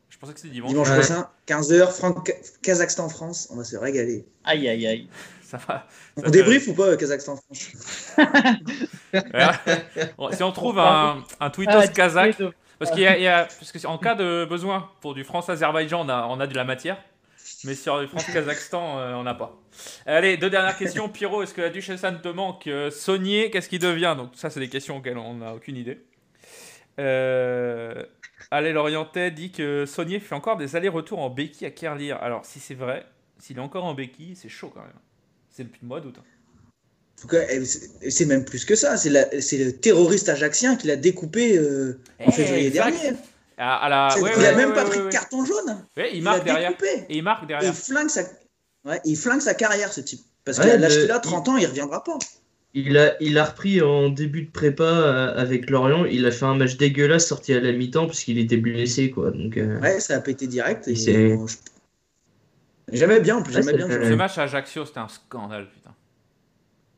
Je pensais que c'était dimanche.
Dimanche
Ouais.
prochain, 15h, Franck- Kazakhstan-France, on va se régaler.
Aïe, aïe, aïe.
Ça va.
On débrief ou pas, Kazakhstan-France
Ouais. Bon, si on trouve un, un tweetos
Ah,
kazakh, parce qu'il y a, il y a- parce que en cas de besoin pour du France-Azerbaïdjan, on a, on a de la matière, mais sur du France-Kazakhstan, euh, on n'a pas. Allez, deux dernières questions. Pierrot, est-ce que la duchesse Anne te manque Euh, Saunier, qu'est-ce qui devient? Donc ça, c'est des questions auxquelles on n'a aucune idée. Euh, Allez, Lorientais dit que Saunier fait encore des allers-retours en béquille à Kerlire. Alors, si c'est vrai, s'il est encore en béquille, c'est chaud quand même. C'est depuis le mois d'août. hein.
En tout cas, eh, c'est c'est même plus que ça. C'est le terroriste ajaxien qui l'a découpé euh, en
Eh,
février
exact.
dernier.
À, à la...
C'est-
ouais,
il
ouais,
a
ouais,
même
ouais,
pas
ouais,
pris de carton jaune.
Ouais, il
Il
marque
a
derrière.
découpé.
Et il marque
Et
derrière.
il flingue sa, ouais, il flingue sa carrière, ce type. Parce
Ouais,
qu'à l'âge
le-
qu'il a, 30 ans, il reviendra pas.
Il a, il a repris en début de prépa euh, avec Lorient. Il a fait un match dégueulasse sorti à la mi-temps parce qu'il était blessé. Quoi. Donc, euh,
Ouais, ça a pété direct. Et J'aimais bien, en plus,
Ouais,
j'aimais bien.
Ce match à Ajaccio, c'était un scandale, putain.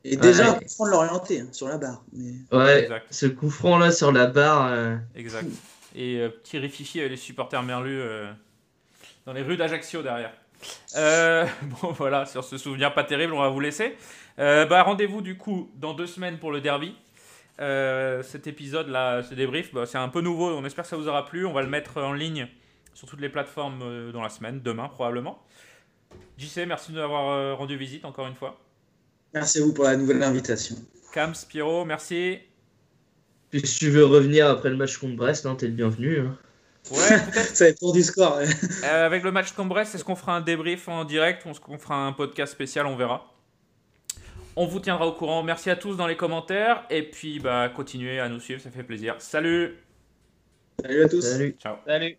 Et déjà,
Ouais.
prendre l'orienter hein, sur la barre. Mais...
ouais,
Exact.
ce coup franc là sur la barre. euh,
Exact. Et euh, petit rififi avec les supporters merlus euh, dans les rues d'Ajaccio derrière. Euh, bon voilà, sur ce souvenir pas terrible, on va vous laisser. Euh, bah, Rendez-vous du coup dans deux semaines pour le derby. Euh, cet épisode là, ce débrief, bah, c'est un peu nouveau, on espère que ça vous aura plu. On va le mettre en ligne sur toutes les plateformes euh, dans la semaine, demain probablement. JC, merci de nous avoir euh, rendu visite encore une fois.
Merci à vous pour la nouvelle invitation.
Cams, Pierrot, merci.
Puis si tu veux revenir après le match contre Brest, hein, t'es le bienvenu. hein.
Ouais, peut-être
Ça dépend du score. ouais.
Euh, avec le match contre Brest, est-ce qu'on fera un débrief en direct ou est-ce qu'on fera un podcast spécial On verra. On vous tiendra au courant. Merci à tous dans les commentaires. Et puis, bah, continuez à nous suivre, ça fait plaisir. Salut
Salut à tous.
Salut.
Ciao
Salut.